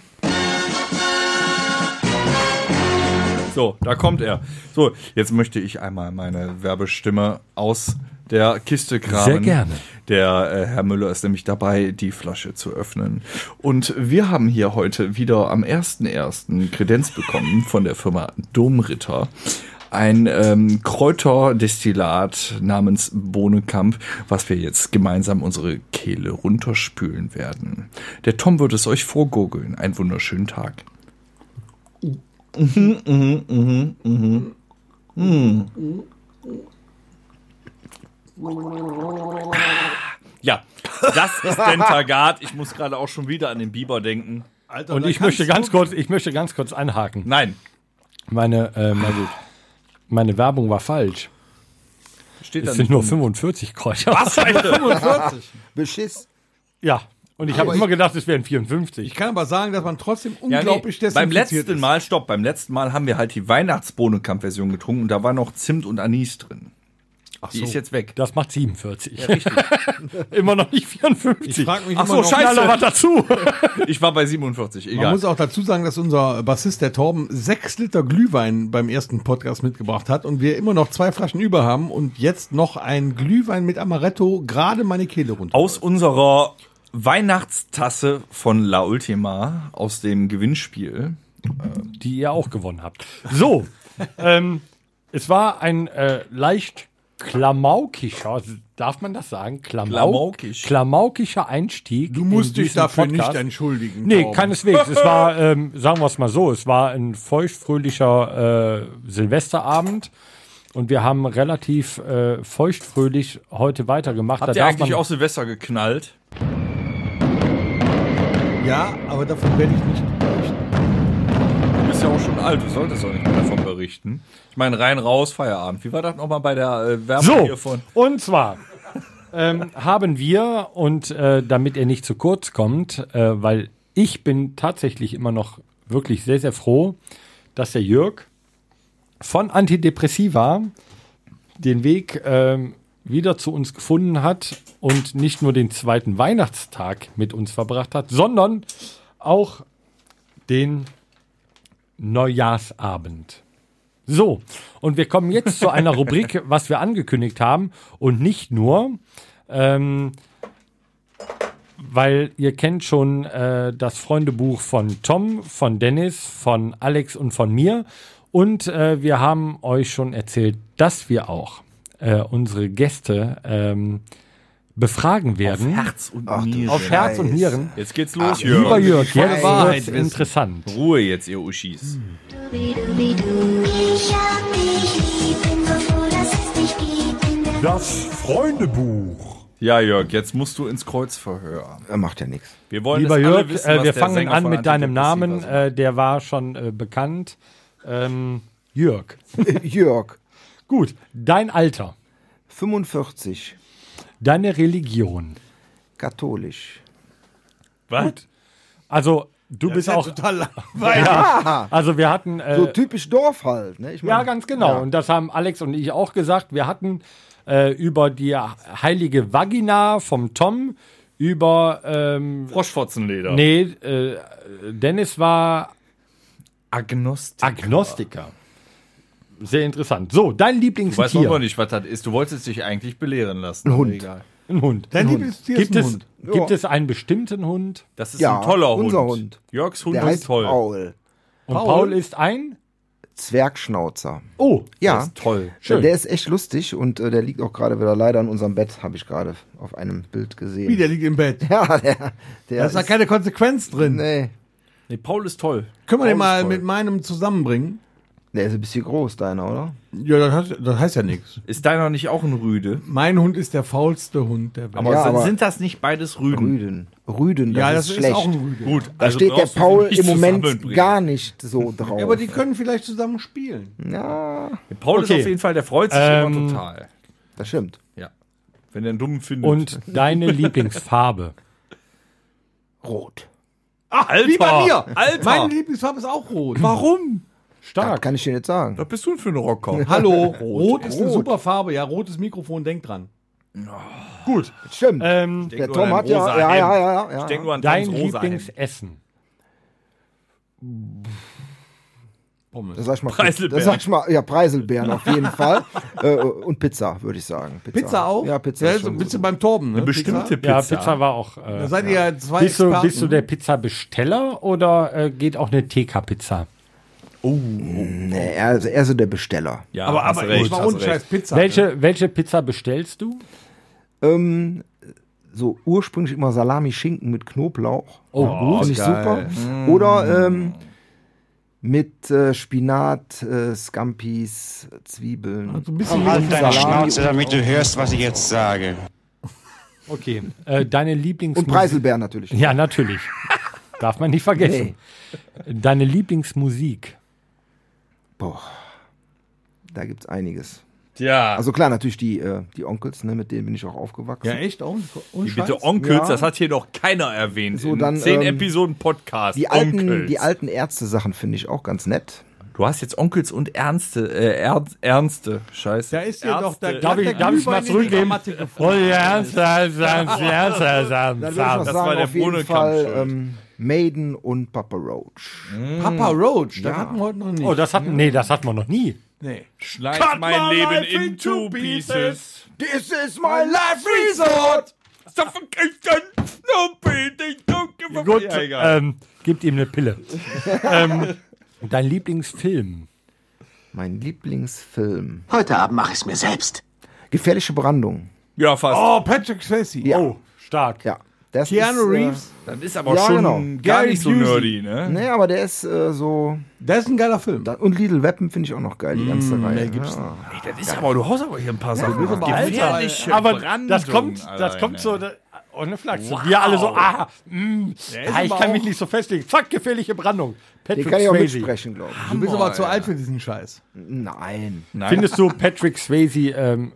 So, da kommt er. So, jetzt möchte ich einmal meine Werbestimme aus der Kiste kramen. Sehr gerne. Der äh, Herr Müller ist nämlich dabei, die Flasche zu öffnen. Und wir haben hier heute wieder am 1.1. Kredenz bekommen von der Firma Domritter. Ein ähm, Kräuterdestillat namens Bohnekamp, was wir jetzt gemeinsam unsere Kehle runterspülen werden. Der Tom wird es euch vorgurgeln. Einen wunderschönen Tag. Ja, das ist Dentagard. Ich muss gerade auch schon wieder an den Biber denken. Alter, Und ich möchte ganz kurz, ich möchte ganz kurz anhaken. Nein. Meine, äh, meine, meine Werbung war falsch. Steht Es sind nur drin. 45 Kräuter. Was, Alter? 45. Beschiss. Ja. Und ich habe immer gedacht, es wären 54. Ich kann aber sagen, dass man trotzdem Ja, nee, unglaublich beim letzten ist. Mal, stopp, beim letzten Mal haben wir halt die Weihnachtsbohnenkamp-Version getrunken und da war noch Zimt und Anis drin. Die ist jetzt weg. Das macht 47. immer noch nicht 54. Ich frag mich Ach so, noch, scheiße. Was dazu. Ich war bei 47, Man egal. muss auch dazu sagen, dass unser Bassist, der Torben, sechs Liter Glühwein beim ersten Podcast mitgebracht hat und wir immer noch zwei Flaschen über haben und jetzt noch ein Glühwein mit Amaretto gerade meine Kehle runter. Aus unserer Weihnachtstasse von La Ultima aus dem Gewinnspiel. die ihr auch gewonnen habt. So, ähm, es war ein äh, leicht klamaukischer, darf man das sagen? Klamau Klamaukisch. Klamaukischer Einstieg. Du musst in dich dafür Podcast. nicht entschuldigen. Nee, Torben. keineswegs. Es war, ähm, sagen wir es mal so, es war ein feuchtfröhlicher äh, Silvesterabend und wir haben relativ äh, feuchtfröhlich heute weitergemacht. Habt ihr eigentlich auch Silvester geknallt? Ja, aber davon werde ich nicht berichten. Du bist ja auch schon alt, du solltest doch nicht mehr davon berichten. Ich meine, rein, raus, Feierabend. Wie war das nochmal bei der äh, Werbung So, hier von? und zwar ähm, haben wir, und äh, damit er nicht zu kurz kommt, äh, weil ich bin tatsächlich immer noch wirklich sehr, sehr froh, dass der Jörg von Antidepressiva den Weg ähm, wieder zu uns gefunden hat und nicht nur den zweiten Weihnachtstag mit uns verbracht hat, sondern auch den Neujahrsabend. So, und wir kommen jetzt zu einer Rubrik, was wir angekündigt haben. Und nicht nur, ähm, weil ihr kennt schon äh, das Freundebuch von Tom, von Dennis, von Alex und von mir. Und äh, wir haben euch schon erzählt, dass wir auch äh, unsere Gäste ähm, befragen werden. Herz und Nieren. Auf Herz und Nieren. Jetzt geht's los, Lieber Jörg. Jörg, jetzt Wahrheit wird's interessant. Ruhe jetzt, ihr Uschis. Das Freundebuch. Ja, Jörg, jetzt musst du ins Kreuzverhör. Er macht ja nichts. Wir wollen Lieber Jörg, wissen, äh, wir fangen Sänger an mit deinem Namen. Äh, der war schon äh, bekannt. Ähm, Jörg. Jörg, Gut, dein Alter, 45, deine Religion. katholisch. Was? Also, du bist auch. total Ja, also, wir hatten. Äh, So typisch Dorf halt. Ne? Ich ja, mein, ganz genau. ja. Und das haben Alex und ich auch gesagt. Wir hatten äh, über die heilige Vagina vom Tom, über. Ähm, Froschfotzenleder. nee, äh, Dennis war Agnostik. Agnostiker. Sehr interessant. So, dein Du weißt Lieblingstier. noch nicht, was das ist. Du wolltest dich eigentlich belehren lassen. Ein Hund. Egal. Ein Hund. Dein Ein Hund. Lieblingstier Gibt ist ein es, Hund. Gibt Ja. es einen bestimmten Hund? Das ist Ja, ein toller Hund. unser Hund. Jörgs Hund Der ist heißt toll. Paul. Und Paul? Paul, ist ein? Zwergschnauzer. Oh, Ja, Das ist toll. schön. der ist echt lustig und äh, der liegt auch gerade wieder leider in unserem Bett, habe ich gerade auf einem Bild gesehen. Wie, der liegt im Bett. Ja, der, der Da ist da keine Konsequenz drin. Nee, Nee, Paul ist toll. Können wir den Paul ist mal mit meinem zusammenbringen? Der ist ein bisschen groß, deiner, oder? Ja, das, heißt- das heißt ja nichts. Ist deiner nicht auch ein Rüde? Mein Hund ist der faulste Hund der Welt. Aber, Ja, sind- aber- sind das nicht beides Rüden? Rüden. Rüden, das ja, ist das ist, schlecht. auch ein Rüde. Gut, da also steht der brauchst du Paul nicht im Moment zusammenbringen. gar nicht so drauf. Ja, aber die können vielleicht zusammen spielen. Ja, Paul Okay. ist auf jeden Fall, der freut sich Ähm, immer total. das stimmt. Ja. Wenn er einen dummen findet. Und deine Lieblingsfarbe? Rot. Ach, Alter! Wie bei mir. Alter! Meine Lieblingsfarbe ist auch rot. Warum? Das Stark. kann ich dir nicht sagen. Was bist du denn für ein Rocker? Hallo, rot, ist eine Rot. super Farbe. Ja, rotes Mikrofon, denk dran. Gut. Stimmt. Ähm, denk der nur Tom an hat ja, ja, ja, ja, ja. Ich denk nur an dein. Lieblingsessen? Pommes. Das sag ich mal. Preiselbeeren. Das sag ich mal. Ja, Preiselbeeren auf jeden Fall. Äh, und Pizza, würde ich sagen. Pizza auch? Ja, Pizza. Ja, ist so, du gut. beim Torben, ne? Eine bestimmte Ja, Pizza. Pizza war auch. Da Äh, seid ihr ja zwei bist, du, bist du der Pizzabesteller oder äh, geht auch eine TK-Pizza? Nee, er, also er ist so der Besteller. Ja, aber aber recht, ich war hast ohne recht. Scheiß Pizza. ne? Welche, welche Pizza bestellst du? Ähm, so ursprünglich immer Salami-Schinken mit Knoblauch. Oh, gut. Finde ich geil. super. Oder ähm, mit äh, Spinat, äh, Scampis, Zwiebeln. So ein bisschen Halt wie deine Salami Schnauze, damit du hörst, was ich jetzt sage. Okay. Äh, deine Lieblings Und Preiselbeeren natürlich. Ja, natürlich. darf man nicht vergessen. Deine Lieblingsmusik. Boah. Da gibt's einiges. Ja. Also klar, natürlich die, äh, die Onkels, ne, mit denen bin ich auch aufgewachsen. Ja, echt? Oh, Die bitte Onkels, Ja. das hat hier noch keiner erwähnt. So, in dann, zehn ähm, Episoden Podcast. Die alten, Onkels. die alten Ärzte-Sachen finde ich auch ganz nett. Du hast jetzt Onkels und Ernste, äh, er, Ernste. Scheiße. Da ist ja doch der Darf ich, der darf ich mal zurückgeben? Oh ja, ja, ja, ja, ja, Dann würde ich noch das sagen, war der auf jeden Bohnekamp Fall ähm, Maiden und Papa Roach. Papa Roach, das Ja. hatten wir heute noch nicht. Oh, das hatten, nee, das hatten wir noch nie. nee. Schneid mein Leben in two pieces. This is my life resort! Suffocation, no breathing, don't give a Gut, Ja, egal. ähm, gibt ihm eine Pille. ähm, dein Lieblingsfilm? Mein Lieblingsfilm. Heute Abend mache ich es mir selbst. Gefährliche Brandung. ja, fast. Oh, Patrick Swayze. Ja. Oh, stark. Ja. Das Keanu ist, Reeves. Das ist aber Ja, schon genau. gar Gary nicht so Busey. nerdy, ne? Äh, nee, aber der ist äh, so. Das ist ein geiler Film. Da, und Little Weapon finde ich auch noch geil, die ganze Reihe. nee, gibt's ja. Ey, das ist aber, du haust aber hier ein paar Sachen. aber Alter, Aber Brandung das kommt, das alleine. kommt so, da- ohne Flachs. Wir alle so, ah, mh, ah, ich kann mich nicht so festlegen. Zack, gefährliche Brandung. Den Patrick kann ich auch Swayze. mitsprechen, glaube ich. Du bist aber zu ja. alt für diesen Scheiß. Nein. Nein. Findest du Patrick Swayze ähm,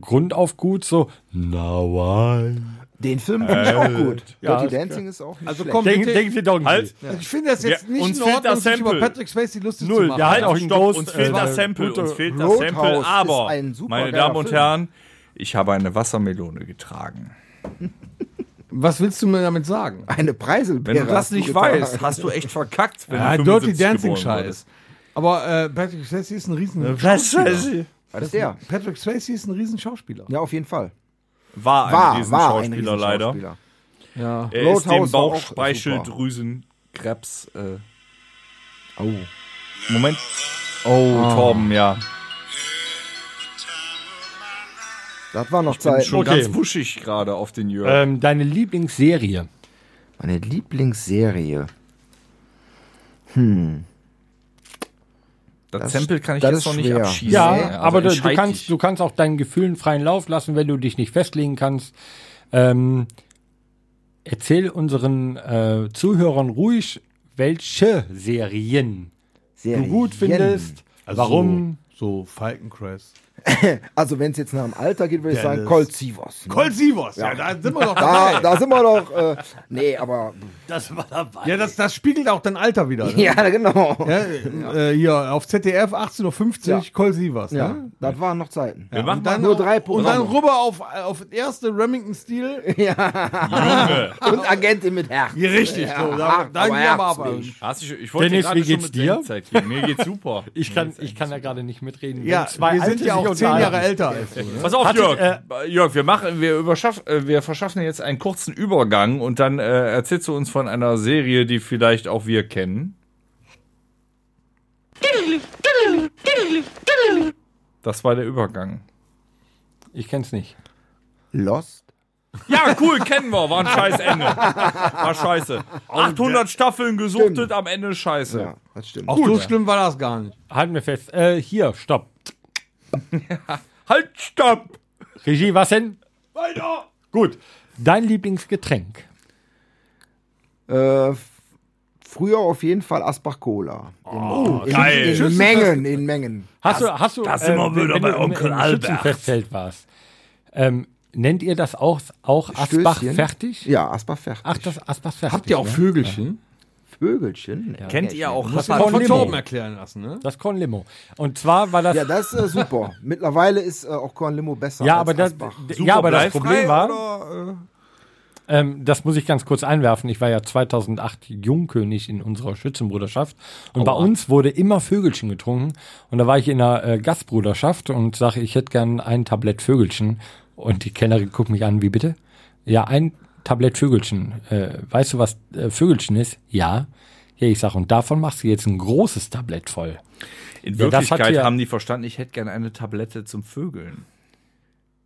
grundauf gut? So, now I. Den Film finde ich auch gut. Ja, Dirty Dancing ist auch nicht Also schlecht. komm, Denken, bitte. denken Sie doch Halt. Ich finde das jetzt nicht uns in fehlt Ordnung, das sich über Sample. Patrick Swayze lustig Null, zu machen. der hat auch einen Stopp, Ghost. uns fehlt äh, das Sample, gute- uns fehlt das Roadhouse Sample, ist aber, ein super meine geiler Damen und Film. Herren, ich habe eine Wassermelone getragen. Was willst du mir damit sagen? Eine Preiselbeere. Wenn du das hast nicht getragen. weißt, hast du echt verkackt. Wenn Ja, du Dirty 75 Dancing geboren Scheiß. Aber äh, Patrick Swayze ist ein riesen. Schauspieler. Was ist der? Patrick Swayze ist ein riesen Schauspieler. Ja, auf jeden Fall. War ein War, war ein Riesenschauspieler leider. Riesenschauspieler. Ja. Er ist dem Roadhouse war auch Bauchspeicheldrüsenkrebs. Äh, Oh. Moment. Oh, Torben, ja. Das war noch Bin Zeit. schon Okay. ganz wuschig gerade auf den Jörg. Ähm, deine Lieblingsserie? Meine Lieblingsserie. Das, das- Tempel kann ich das jetzt noch nicht abschießen. Ja, Also aber du, du, kannst, dich. du kannst auch deinen Gefühlen freien Lauf lassen, wenn du dich nicht festlegen kannst. Ähm, erzähl unseren äh, Zuhörern ruhig, welche Serien du Serien. gut findest. warum? So, Falcon Crest. Also, wenn es jetzt nach dem Alter geht, würde ich sagen. Colt Sivos. ne? Colt Sivos, ja. da sind wir doch Da, dabei. da sind wir doch. Äh, nee, aber. Das war dabei. Ja, das, das spiegelt auch dein Alter wieder. Ne? Ja, genau. Ja, äh, hier auf ZDF 18.50 Uhr, Ja. Colt Sivas. Ja, Ne? das waren noch Zeiten. Wir machen Und dann, Nur drei und dann rüber auf, auf erste Remington-Stil. Junge. Und Agentin mit Herz. Ja, richtig. so, da, da aber wir aber. Hast du, ich wollte Dennis, wie geht's dir? Mir geht's super. Ich kann, ich kann da gerade nicht mitreden. Ja, zwei wir sind ja sich auch zehn. Jahre älter als du. Ne? Pass auf, Hattet, Jörg. Jörg, wir machen, wir überschaff, äh, wir verschaffen jetzt einen kurzen Übergang und dann äh, erzählst du uns von einer Serie, die vielleicht auch wir kennen. Das war der Übergang. Ich kenn's nicht. Lost. Ja, cool, kennen wir. War ein scheiß Ende. War scheiße. 800 Staffeln gesuchtet, am Ende scheiße. Ja, das stimmt. Auch so schlimm war das gar nicht. Halten wir fest. Äh, hier, stopp. Halt, stopp! Regie, was denn? Weiter! Gut. Dein Lieblingsgetränk? Äh, früher auf jeden Fall Asbach Cola. Oh, In, geil. in Mengen, in Mengen. Hast du, hast du, das sind wir wieder bei Onkel Albert. Schützenfestzelt warst, ähm, nennt ihr das auch, auch Asbach Stößchen. fertig? Ja, Asbach fertig. Ach, das Asbach fertig. Habt ihr auch ne? Vögelchen? Vögelchen. Ja, Kennt ihr auch Muss Das man von. Torben erklären lassen, ne? Das Kornlimo. Und zwar war das, Ja, ja, das ist äh, super. Mittlerweile ist äh, auch Korn Limo besser. aber als das, ja, aber das Problem war, oder, ähm, das muss ich ganz kurz einwerfen. Ich war ja 2008 Jungkönig in unserer Schützenbruderschaft und bei uns wurde immer Vögelchen getrunken. Und da war ich in einer äh, Gastbruderschaft und sage, ich hätte gern ein Tablett Vögelchen. Und die Kellnerin guckt mich an, wie bitte? Ja, ein Tablett Vögelchen. Äh, weißt du, was äh, Vögelchen ist? Ja. Ja, ich sag, und davon machst du jetzt ein großes Tablett voll. In Ja, das hat Wirklichkeit ja- haben die verstanden, ich hätte gerne eine Tablette zum Vögeln.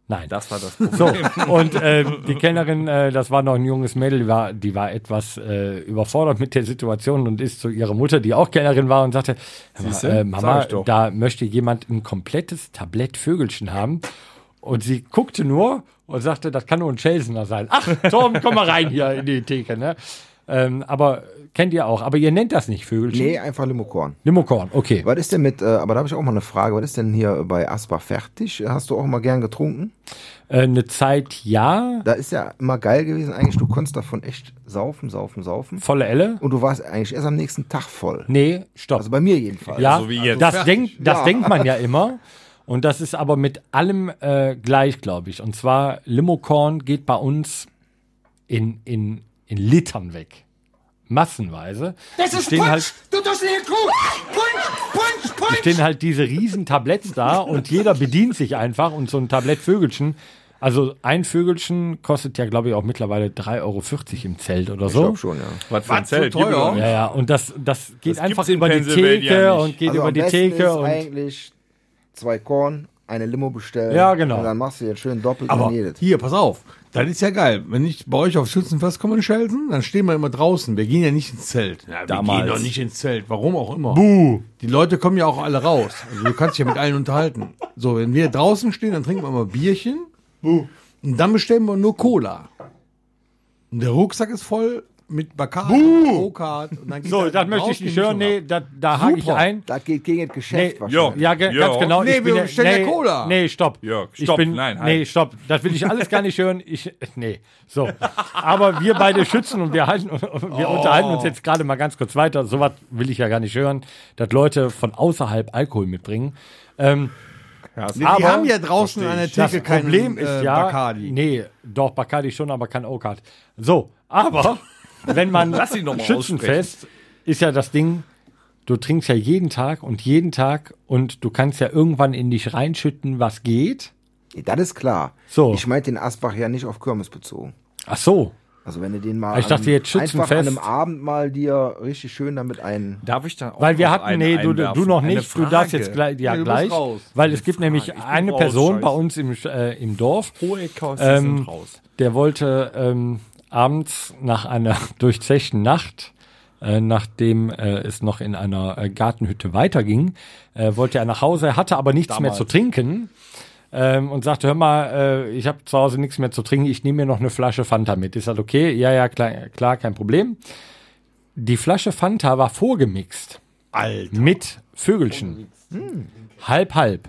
Nein. Das war das Problem. So, und äh, die Kellnerin, äh, das war noch ein junges Mädel, die war, die war etwas äh, überfordert mit der Situation und ist zu ihrer Mutter, die auch Kellnerin war, und sagte, "Hör mal, Siehste? äh, Mama, da möchte jemand ein komplettes Tablett Vögelchen haben. Und sie guckte nur und sagte, das kann nur ein Chelsener sein. Ach, Tom, komm mal rein hier in die Theke. Ne? Ähm, aber kennt ihr auch. Aber ihr nennt das nicht Vögelchen. Nee, einfach Limokorn. Limokorn, okay. Was ist denn mit, äh, aber da habe ich auch mal eine Frage, was ist denn hier bei Asbach fertig? Hast du auch mal gern getrunken? Äh, eine Zeit ja, Da ist ja immer geil gewesen, eigentlich, du konntest davon echt saufen, saufen, saufen. volle Elle. Und du warst eigentlich erst am nächsten Tag voll. Nee, stopp. Also bei mir jedenfalls. ja, so wie jetzt. das, denkt, das Ja. denkt man ja immer. Und das ist aber mit allem äh, gleich, glaube ich. Und zwar, Limokorn geht bei uns in, in, in Litern weg. Massenweise. Das ist stehen halt, Du dusselig Kuh! Punsch, Punsch, Punsch! stehen halt diese riesen Tabletts da und jeder bedient sich einfach und so ein Tablett Vögelchen. Also ein Vögelchen kostet ja, glaube ich, auch mittlerweile 3,40 Euro im Zelt oder Ich so. glaube schon, ja. Was für ein so Zelt? teuer? Mir Ja, ja, und das, das geht Das einfach über die Theke nicht. und geht Also über am die Theke ist und eigentlich zwei Korn, eine Limo bestellen. Ja, genau. Und dann machst du jetzt schön doppelt Aber jedes. hier, pass auf. Das ist ja geil. Wenn ich bei euch auf Schützenfest komme in Schelsen, dann stehen wir immer draußen. Wir gehen ja nicht ins Zelt. Ja, wir Damals. gehen doch nicht ins Zelt. Warum auch immer. Buh. Die Leute kommen ja auch alle raus. Also du kannst dich ja mit allen unterhalten. So, wenn wir draußen stehen, dann trinken wir immer Bierchen. Buh. Und dann bestellen wir nur Cola. Und der Rucksack ist voll mit Bacardi, Rocard. Und dann geht so, da das möchte ich nicht die hören. Nee, da, da hake ich ein. Das geht gegen das Geschäft Nee, wahrscheinlich. Ja, ge Ja. ganz genau. Nee, ich bin wir ja, bestellen ja nee, Cola. Nee, stopp. Jörg, ich stopp. bin, Nein, halt. nee, stopp. Das will ich alles gar nicht hören. Ich, nee, so. Aber wir beide schützen und wir, halten, wir unterhalten uns jetzt gerade mal ganz kurz weiter. Sowas will ich ja gar nicht hören, dass Leute von außerhalb Alkohol mitbringen. Ähm, Nee, die aber- haben ja draußen an der Theke kein Problem ist äh, ja, Bacardi. nee, doch Bacardi schon, aber kein O-Card. So, aber wenn man Lass ihn doch mal Schützenfest ist ja das Ding, du trinkst ja jeden Tag und jeden Tag und du kannst ja irgendwann in dich reinschütten, was geht. Das ist klar. So. Ich meinte den Asbach ja nicht auf Kirmes bezogen. Ach so, Also wenn du den mal Ich dachte jetzt einfach an einem Abend mal dir richtig schön damit ein Darf ich da auch weil wir noch hatten, eine nee, du, du noch Eine nicht, du darfst jetzt gleich, ja Nee, gleich, raus. weil es gibt nämlich Frage. Ich bin eine raus, Person scheiße. bei uns im, äh, im Dorf, Hoheckhaus Ähm, sind raus. der wollte ähm, abends nach einer durchzechten Nacht, äh, nachdem äh, es noch in einer äh, Gartenhütte weiterging, äh, wollte er nach Hause, hatte aber nichts mehr Damals. zu trinken ähm, und sagte, hör mal, äh, ich habe zu Hause nichts mehr zu trinken, ich nehme mir noch eine Flasche Fanta mit. Ist das okay? Ja, ja, klar, klar kein Problem. Die Flasche Fanta war vorgemixt. Alter. Mit Vögelchen. Halb, halb.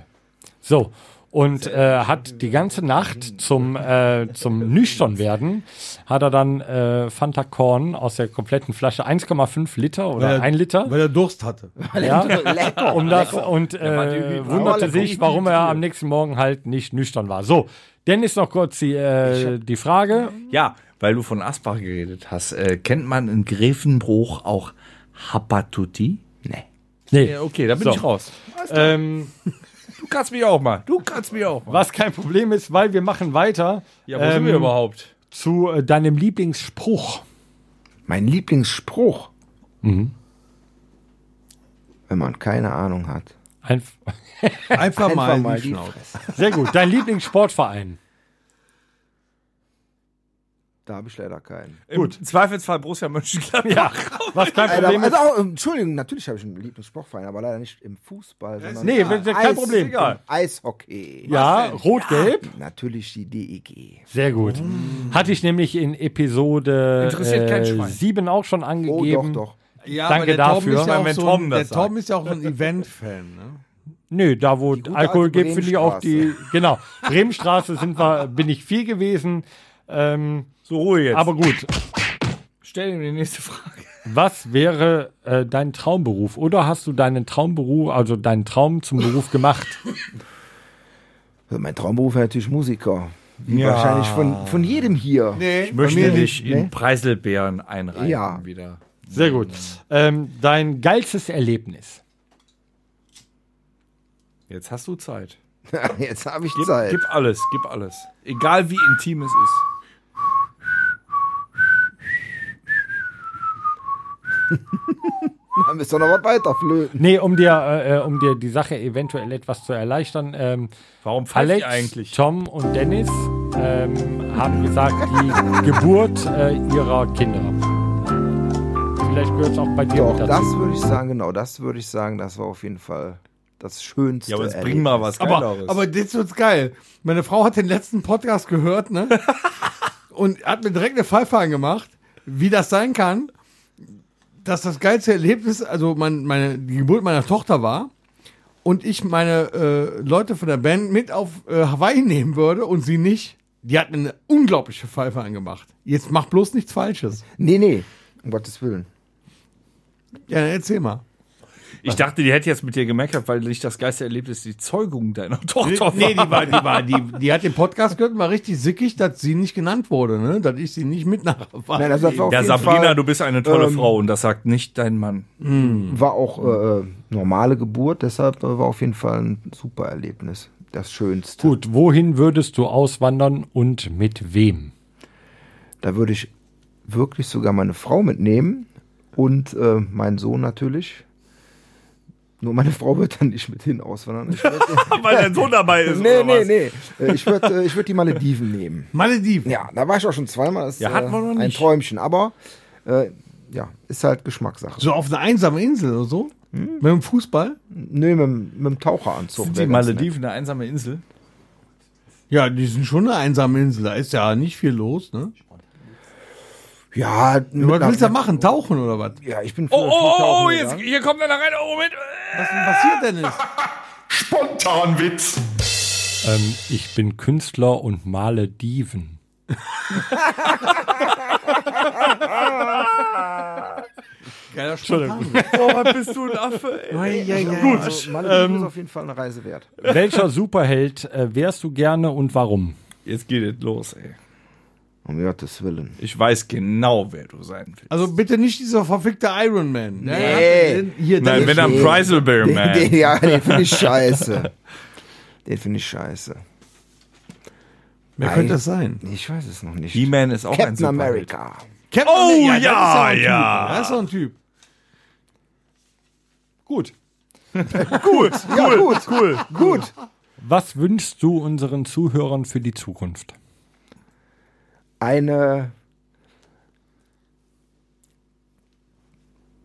So. Und äh, hat die ganze Nacht zum, äh, zum Nüchternwerden, hat er dann äh, Fanta Korn aus der kompletten Flasche 1,5 Liter oder er- 1 Liter. Weil er Durst hatte. Ja, lecker. um das, und äh, wunderte sich, warum er am nächsten Morgen halt nicht nüchtern war. So, Dennis noch kurz die, äh, die Frage. Ja, weil du von Asbach geredet hast. Äh, kennt man in Grevenbruch auch Hapatuti? Nee. Nee, okay, da bin So. ich raus. ähm, Du kannst mich auch mal. Du kannst mich auch mal. was kein Problem ist, weil wir machen weiter Ja, wo sind wir überhaupt? zu äh, deinem Lieblingsspruch. Mein Lieblingsspruch. Mhm. Wenn man keine Ahnung hat. Einf Einfach, Einfach mal, mal die die Schnauze. Sehr gut. Dein Lieblingssportverein. Da habe ich leider keinen. Gut. Im Zweifelsfall Borussia Mönchengladbach. Ja, was kein Alter, Problem also ist. auch, Entschuldigung, natürlich habe ich einen Lieblingssportverein, aber leider nicht im Fußball, sondern Nee, kein Eis- Problem. Eishockey. Ja, rot-gelb. Natürlich die E DEG. Sehr gut. Hatte ich nämlich in Episode äh, Schwein. 7 auch schon Oh, angegeben. doch, doch. Ja, Danke Torben dafür. Ist ja auch Wenn so Torben ein, das der. Torben ist ja auch ein Event-Fan. Ne? Nö, da wo Alkohol gibt, finde ich auch die. Genau. Bremenstraße sind wir, bin ich viel gewesen. Ähm, So, Ruhe jetzt. aber gut. stell dir die nächste Frage. Was wäre äh, dein Traumberuf? Oder hast du deinen Traumberuf, also deinen Traum zum Beruf gemacht? Also mein Traumberuf wäre natürlich Musiker. Wie wahrscheinlich von, von jedem hier. Nee, Ich möchte mir dich nicht, in ne? Preiselbeeren einreihen Ja. wieder. Sehr gut. Ähm, dein geilstes Erlebnis? Jetzt hast du Zeit. Jetzt habe ich Gib, Zeit. gib alles, gib alles. Egal wie intim es ist. Dann müsst ihr noch was weiter flöten. Nee, um dir, äh, äh, um dir die Sache eventuell etwas zu erleichtern. Ähm, Warum Alex, eigentlich? Tom und Dennis ähm, haben gesagt, die Geburt äh, ihrer Kinder. Vielleicht gehört es auch bei dir Doch, mit das dazu. würde ich sagen, genau, das würde ich sagen, das war auf jeden Fall das Schönste. Ja, aber jetzt Erlebnis. bring mal was Aber, Geileres. aber das wird's geil. Meine Frau hat den letzten Podcast gehört, ne? Und hat mir direkt eine Pfeife angemacht. wie das sein kann, dass das geilste Erlebnis, also mein, meine, die Geburt meiner Tochter war und ich meine äh, Leute von der Band mit auf äh, Hawaii nehmen würde und sie nicht. Die hat eine unglaubliche Pfeife angemacht. Jetzt mach bloß nichts Falsches. Nee, nee, um Gottes Willen. Ja, dann erzähl mal. Ich dachte, die hätte jetzt mit dir gemeckert, weil nicht das geilste Erlebnis die Zeugung deiner Tochter Nee, die war, die war, die, die hat den Podcast gehört und war richtig sickig, dass sie nicht genannt wurde, ne? Dass ich sie nicht mit nach Hawaii Nein, das war auf Ja, jeden Sabrina, Fall, du bist eine tolle ähm, Frau und das sagt nicht dein Mann. war auch äh, normale Geburt, deshalb äh, war auf jeden Fall ein super Erlebnis. Das Schönste. Gut, wohin würdest du auswandern und mit wem? Da würde ich wirklich sogar meine Frau mitnehmen und äh, meinen Sohn natürlich. Nur meine Frau wird dann nicht mit hin auswandern. Ich würd, Weil dein Sohn dabei ist. nee, oder nee, was? nee. Äh, Ich würde äh, ich würd die Malediven nehmen. Malediven. Ja, da war ich auch schon zweimal. Das ist Ja, hat man noch ein nicht. Träumchen. Aber äh, ja, ist halt Geschmackssache. So auf einer einsamen Insel oder so? Mit dem Fußball? Nö, mit, dem- mit dem Taucheranzug. Sind die Malediven eine einsame Insel? Ja, die sind schon eine einsame Insel. Da ist ja nicht viel los, ne? Ja, Was willst du da machen? Tauchen oder was? Ja, ich bin Oh, oh, oh, oh jetzt, hier kommt einer rein. Oh, Moment. Was denn passiert denn jetzt? Spontanwitz. Ähm, ich bin Künstler und male Diven. Geiler Spontan. Oh, bist du ein Affe, ey. Ja, ja, ja. Gut. Also, Malediven ist auf jeden Fall eine Reise wert. Welcher Superheld äh, wärst du gerne und warum? Jetzt geht es los, ey. Um Gottes Willen. Ich weiß genau, wer du sein willst. Also bitte nicht dieser verfickte Iron Man. Ne? Nee. Hier, Nein, wenn er ein Nee. Preiselbear Den, Man. den, ja, den finde ich scheiße. Den finde ich scheiße. Wer könnte das sein? Ich weiß es noch nicht. He-Man ist auch ein Captain Superheld. America. Captain Oh, America, ja, das ist ja. Ein typ. Das ist doch ein Typ. Gut. Gut, Ja, gut, cool. Gut. Was wünschst du unseren Zuhörern für die Zukunft? Eine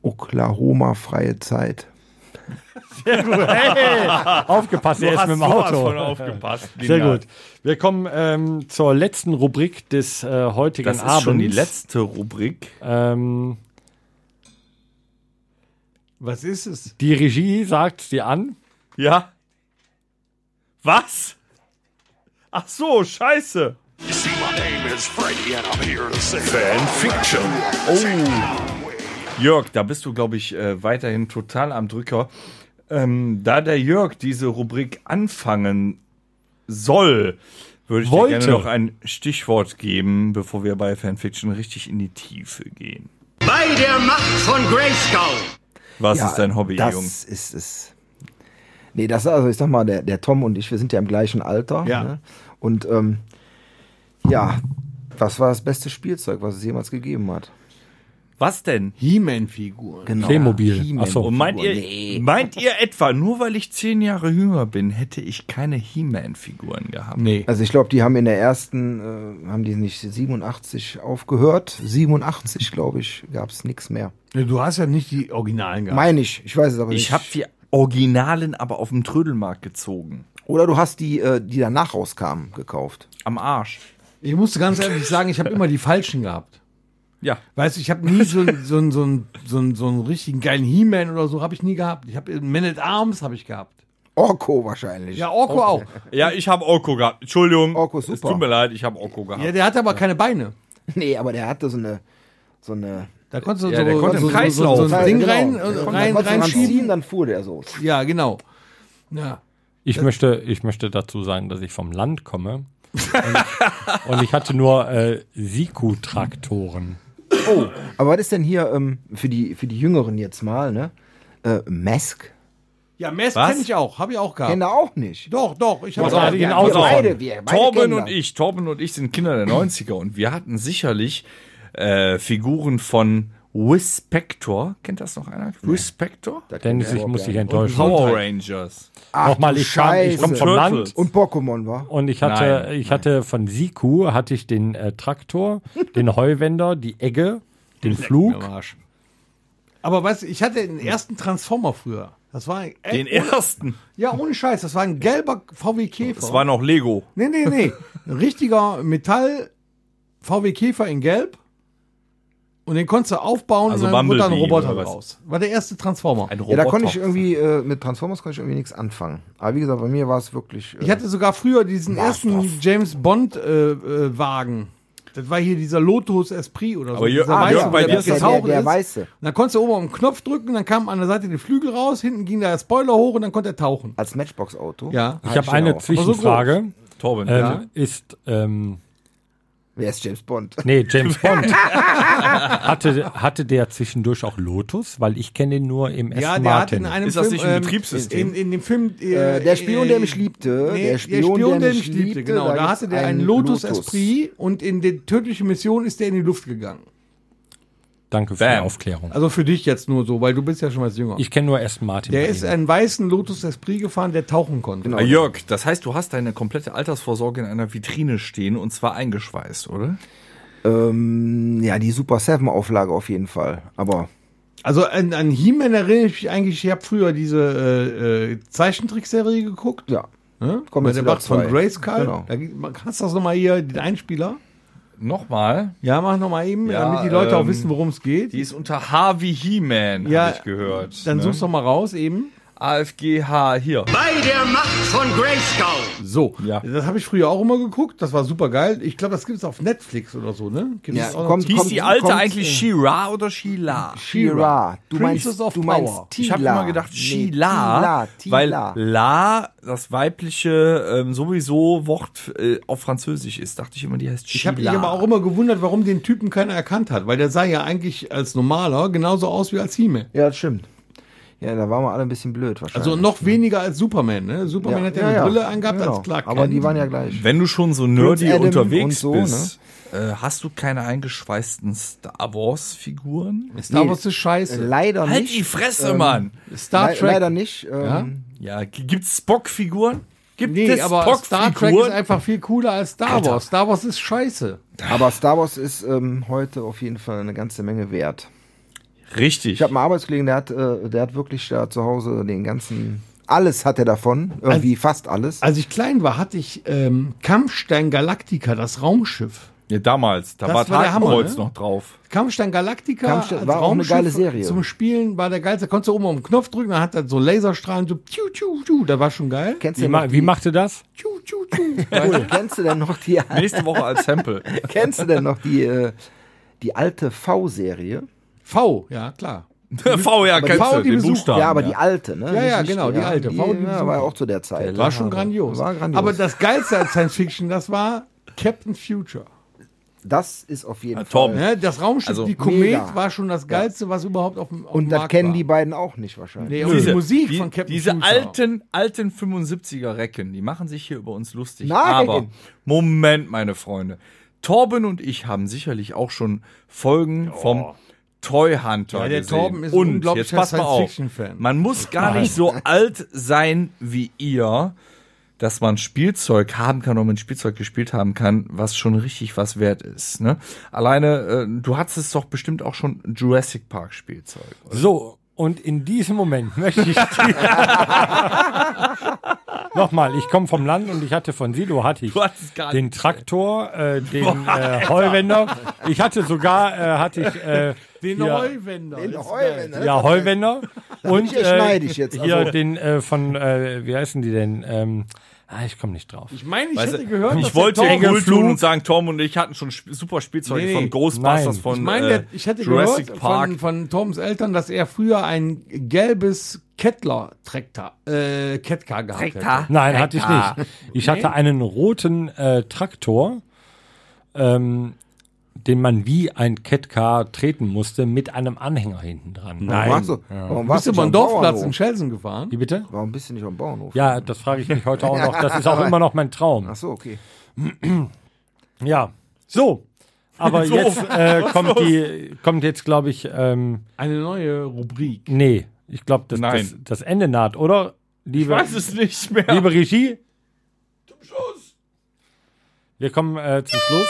Oklahoma-freie Zeit. Aufgepasst, er ist mit dem Auto. aufgepasst. Sehr gut. Wir kommen ähm, zur letzten Rubrik des äh, heutigen Das ist Abends. schon die letzte Rubrik. Ähm, Was ist es? die Regie sagt dir an. Ja? Was? Ach so, scheiße. Fanfiction. Jörg, da bist du, glaube ich, äh, weiterhin total am Drücker. Ähm, da der Jörg diese Rubrik anfangen soll, würde ich Wollte. dir gerne noch ein Stichwort geben, bevor wir bei Fanfiction richtig in die Tiefe gehen. Bei der Macht von Grayskull. Was ist dein Hobby, das Jung? ist es. Nee, das also ich sag mal, der, der Tom und ich, wir sind ja im gleichen Alter. Ja. Ne? Und ähm, ja, was war das beste Spielzeug, was es jemals gegeben hat? Was denn? He-Man-Figur. Genau. Playmobil. He-Man. Ach so. Und meint ihr, Nee. meint ihr etwa, nur weil ich zehn Jahre jünger bin, hätte ich keine He-Man-Figuren gehabt? Nee. Also ich glaube, die haben in der ersten, äh, haben die nicht 87 aufgehört? 87, glaube ich, gab es nichts mehr. Du hast ja nicht die Originalen gehabt. Meine ich, ich weiß es aber nicht. Ich habe die Originalen aber auf dem Trödelmarkt gezogen. Oder du hast die, äh, die danach rauskamen, gekauft. Am Arsch. Ich musste ganz ehrlich sagen, ich habe immer die falschen gehabt. Ja. Weißt du, ich habe nie so, einen- so, einen- so, einen- so, einen- so einen richtigen geilen He-Man oder so, habe ich nie gehabt. Ich habe Man at Arms habe ich gehabt. Orko wahrscheinlich. Ja, Orko auch. Ja, ich habe Orko gehabt. Entschuldigung. Orko, Es super. tut mir leid, ich habe Orko gehabt. Ja, der hatte aber keine Beine. Nee, aber der hatte so eine, so eine Da konntest du Ja, so, der konnte im so, Kreis so, so, so ein. Ding Genau. rein, Der äh, konnte- rein, reinschieben. dann fuhr der so. Ja, genau. Ja. Ich möchte, ich möchte dazu sagen, dass ich vom Land komme. Und, und ich hatte nur äh, Siku-Traktoren. Aber was ist denn hier ähm, für, die, für die Jüngeren jetzt mal, ne? Äh, Mask? Ja, Mess Was? kenne ich auch, habe ich auch gehabt. Kennt er auch nicht. Doch, doch, ich habe auch. wir so. beide, wir beide Torben und ich, Torben und ich sind Kinder der 90er und wir hatten sicherlich äh, Figuren von Wispector. Kennt das noch einer? Wispector? Das Dennis, ich muss dich enttäuschen. Power Rangers. Ach, Nochmal, ich kam, ich Scheiße. komm vom. Land Und Pokémon war. und ich hatte, Nein, ich hatte von Siku hatte ich den äh, Traktor, den Heuwender, die Egge, den Flug. Aber weißt du, ich hatte den ersten Transformer früher. Das war ein, Den ersten. Ja, ohne Scheiß, das war ein gelber VW Käfer. Das war noch Lego. nee, nee, nee. Ein richtiger Metall VW Käfer in gelb. Und den konntest du aufbauen Also und dann wurde da ein Bumblebee Roboter draus. War der erste Transformer. Ein Ja, da Roboter. konnte ich irgendwie, äh, mit Transformers konnte ich irgendwie nichts anfangen. Aber wie gesagt, bei mir war es wirklich. Äh, Ich hatte sogar früher diesen ersten James Bond äh, äh, Wagen. Das war hier dieser Lotus Esprit oder so. Aber Jörg- ah, weiße, Jörg, bei dir ist das der, der ist. Weiße. Dann konntest du oben auf den Knopf drücken, dann kam an der Seite die Flügel raus, hinten ging der Spoiler hoch und dann konnte er tauchen. Als Matchbox-Auto. Ja. Ich habe eine auch. Zwischenfrage. Torben. Ähm, Ist, ähm, Wer ist James Bond? nee, James Bond. hatte, hatte der zwischendurch auch Lotus? Weil ich kenne den nur im Aston Ja, der hat Martin. in einem Ist das Film, nicht ein ähm, Betriebssystem? In, in dem Film Äh, der Spion, der mich liebte. Nee, der Spion, der, mich liebte. genau. Da, hatte der einen einen Lotus, Esprit und in die tödliche Mission ist der in die Luft gegangen. Danke für Bam. die Aufklärung. Also für dich jetzt nur so, weil du bist ja schon was jünger. Ich kenne nur Aston Martin. der ist einen weißen Lotus Esprit gefahren, der tauchen konnte. Genau. Ah, Jörg, das heißt, du hast deine komplette Altersvorsorge in einer Vitrine stehen und zwar eingeschweißt, oder? Ähm, ja, die Super 7 Auflage auf jeden Fall. Aber Also an, an He-Man erinnere ich mich eigentlich, ich habe früher diese äh, äh, Zeichentrickserie geguckt. ja. Ne? Kommen Bei jetzt der Macht von zwei. Grayskull. Genau. Da, hast du das nochmal hier, den Einspieler? Nochmal. Ja, mach nochmal eben, Ja, damit die Leute auch ähm, wissen, worum es geht. Die ist unter H wie He-Man, Ja, habe ich gehört. Dann ne? such's doch mal raus eben. AFGH hier. Bei der Macht von Grayskull. So, Ja. das habe ich früher auch immer geguckt. Das war super geil. Ich glaube, das gibt es auf Netflix oder so, ne? Gibt's Ja, kommt- Hieß kommt- die alte kommt, eigentlich äh, She-Ra oder She-La? Shira. Du Princess meinst, of du meinst Power. Ich habe Tila. immer gedacht Nee, She-La, Tila, weil Tila. La das weibliche ähm, sowieso Wort äh, auf Französisch ist. Dachte ich immer, die heißt She-La. Ich habe mich aber auch immer gewundert, warum den Typen keiner erkannt hat, weil der sah ja eigentlich als normaler genauso aus wie als He-Man. Ja, das stimmt. Ja, da waren wir alle ein bisschen blöd wahrscheinlich. Also noch weniger als Superman, ne? Superman hat ja, eine Brille angehabt genau. als Clark Kent. Aber die waren ja gleich. Wenn du schon so nerdy unterwegs so, bist, äh, hast du keine eingeschweißten Star Wars Figuren? Star Nee. Wars ist scheiße. Leider Halt nicht. die Fresse, Mann! Star Le Trek. Leider nicht. Ähm, Ja, g- gibt's Spock-Figuren? Gibt Nee, es aber Star Trek ist einfach viel cooler als Star Alter. Wars. Star Wars ist scheiße. Aber Star Wars ist ähm, heute auf jeden Fall eine ganze Menge wert. Richtig. Ich habe einen Arbeitskollegen, der hat, äh, der hat wirklich da zu Hause den ganzen. Alles hat er davon. Irgendwie fast alles. Als ich klein war, hatte ich ähm, Kampfstein Galactica, das Raumschiff. ja, damals. Da Das war war der Hammer, ne? noch drauf. Kampfstein Galactica Kampfstein als war auch eine Raumschiff geile Serie. Zum Spielen war der geilste. Da konntest du oben auf den Knopf drücken, dann hat er so Laserstrahlen, so tschu, tschu, tschu. Das war schon geil. Kennst, Wie, du ma wie machte das? Tschu, tschu, tschu. cool. Kennst du denn noch die, Nächste Woche als Sample. kennst du denn noch die, äh, die alte V-Serie? V, ja, klar. v, ja, kennst V, du, die Buchstaben. ja, aber die alte, ne? Ja, ja, genau, die alte. Die, V, die ja, war ja auch zu der Zeit. War schon grandios. War grandios. Aber das Geilste als Science Fiction, das war Captain Future. das ist auf jeden Ja, Fall. Tom. Ne? Das Raumschiff, Also die Komet, mega. war schon das Geilste, was überhaupt auf dem auf Und das Markt kennen war. die beiden auch nicht wahrscheinlich. Nee, und die Musik von Captain diese Future. alten, alten 75er Recken, die machen sich hier über uns lustig. Nein. Aber, Moment, meine Freunde. Torben und ich haben sicherlich auch schon Folgen vom Toy Hunter Ja, der gesehen. Torben ist ein und unglaublicher jetzt pass mal auf. Man muss gar nicht so alt sein wie ihr, dass man Spielzeug haben kann und mit Spielzeug gespielt haben kann, was schon richtig was wert ist. Ne? Alleine, äh, du hattest es doch bestimmt auch schon Jurassic Park Spielzeug. oder? So, und in diesem Moment möchte ich nochmal, ich komme vom Land und ich hatte von Silo hatte ich Du hattest gar den Traktor, äh, den äh, Heuwender. Ich hatte sogar äh, hatte ich äh, Den hier- Heuwender. Den Heuwender. ja Heuwender und ich echt neidisch jetzt, hier also. den äh, von äh, wie heißen die denn? Ähm, ah, ich komme nicht drauf. Ich meine, ich Weißt hätte gehört, dass ich wollte der ja Torben- cool tun und sagen, Tom und ich hatten schon super Spielzeuge Nee, von Ghostbusters, nein. von Ich meine, äh, der- ich hätte Jurassic gehört Park. von, von Toms Eltern, dass er früher ein gelbes Kettler-Traktor, äh, Kettcar gehabt hätte. Nein, hatte ich nicht. Ich hatte einen roten äh, Traktor, ähm, den man wie ein Catcar treten musste, mit einem Anhänger hinten dran. Warum warst du, warum warst Bist du einen am Dorfplatz in? Schelsen gefahren? Wie bitte? Warum bist du nicht am Bauernhof? Ja, das frage ich mich heute auch noch. Das ist auch immer noch mein Traum. Ach so, okay. Ja, so. Aber So. jetzt äh, kommt die, kommt jetzt, glaube ich, ähm, Eine neue Rubrik. nee, ich glaube, das, das, Nein. das Ende naht, oder? Liebe, Ich weiß es nicht mehr. liebe Regie? Zum Schluss. Wir kommen äh, zum Schluss.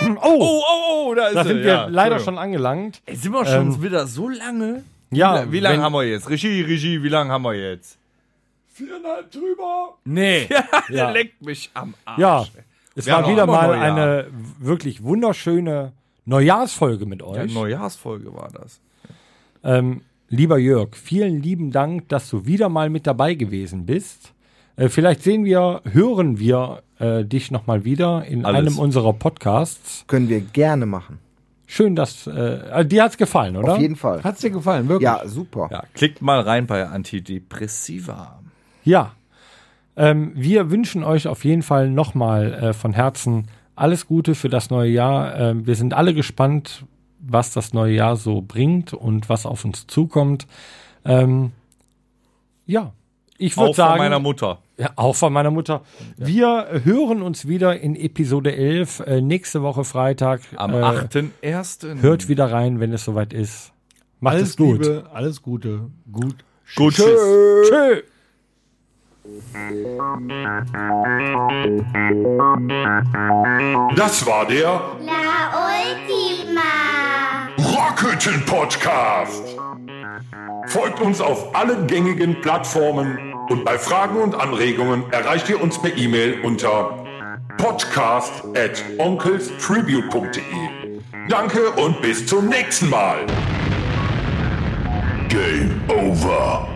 Oh, oh, oh, oh, da ist da er. sind wir ja, leider schon angelangt. Ey, sind wir schon Ähm, wieder so lange? Ja, Wie, wie lange haben wir jetzt? Regie, Regie, wie lange haben wir jetzt? Viereinhalb drüber. Nee. Der Ja. leckt mich am Arsch. Ja, es Wir war wieder mal noch Jahr. eine wirklich wunderschöne Neujahrsfolge mit Ja, euch. Neujahrsfolge war das. Ähm, lieber Jörg, vielen lieben Dank, dass du wieder mal mit dabei gewesen bist. Äh, vielleicht sehen wir, hören wir äh, dich nochmal wieder in Alles. einem unserer Podcasts. Können wir gerne machen. Schön, dass äh, äh, dir hat's gefallen, oder? Auf jeden Fall. Hat's dir gefallen, wirklich? Ja, super. Ja, klickt mal rein bei Antidepressiva. Ja. Ähm, wir wünschen euch auf jeden Fall nochmal äh, von Herzen alles Gute für das neue Jahr. Ähm, wir sind alle gespannt, was das neue Jahr so bringt und was auf uns zukommt. Ähm, ja, ich Auch würde von sagen, meiner Mutter. ja, auch von meiner Mutter. Wir hören uns wieder in Episode 11 äh, nächste Woche Freitag. Am Äh, 8.1. Hört wieder rein, wenn es soweit ist. Macht alles es gut. Liebe, alles Gute. Gut. Gut, tschüss. Tschö. Das war der La Ultima. Rockhütten Podcast. Folgt uns auf allen gängigen Plattformen und bei Fragen und Anregungen erreicht ihr uns per E-Mail unter podcast at onkelstribute.de. Danke und bis zum nächsten Mal. Game over.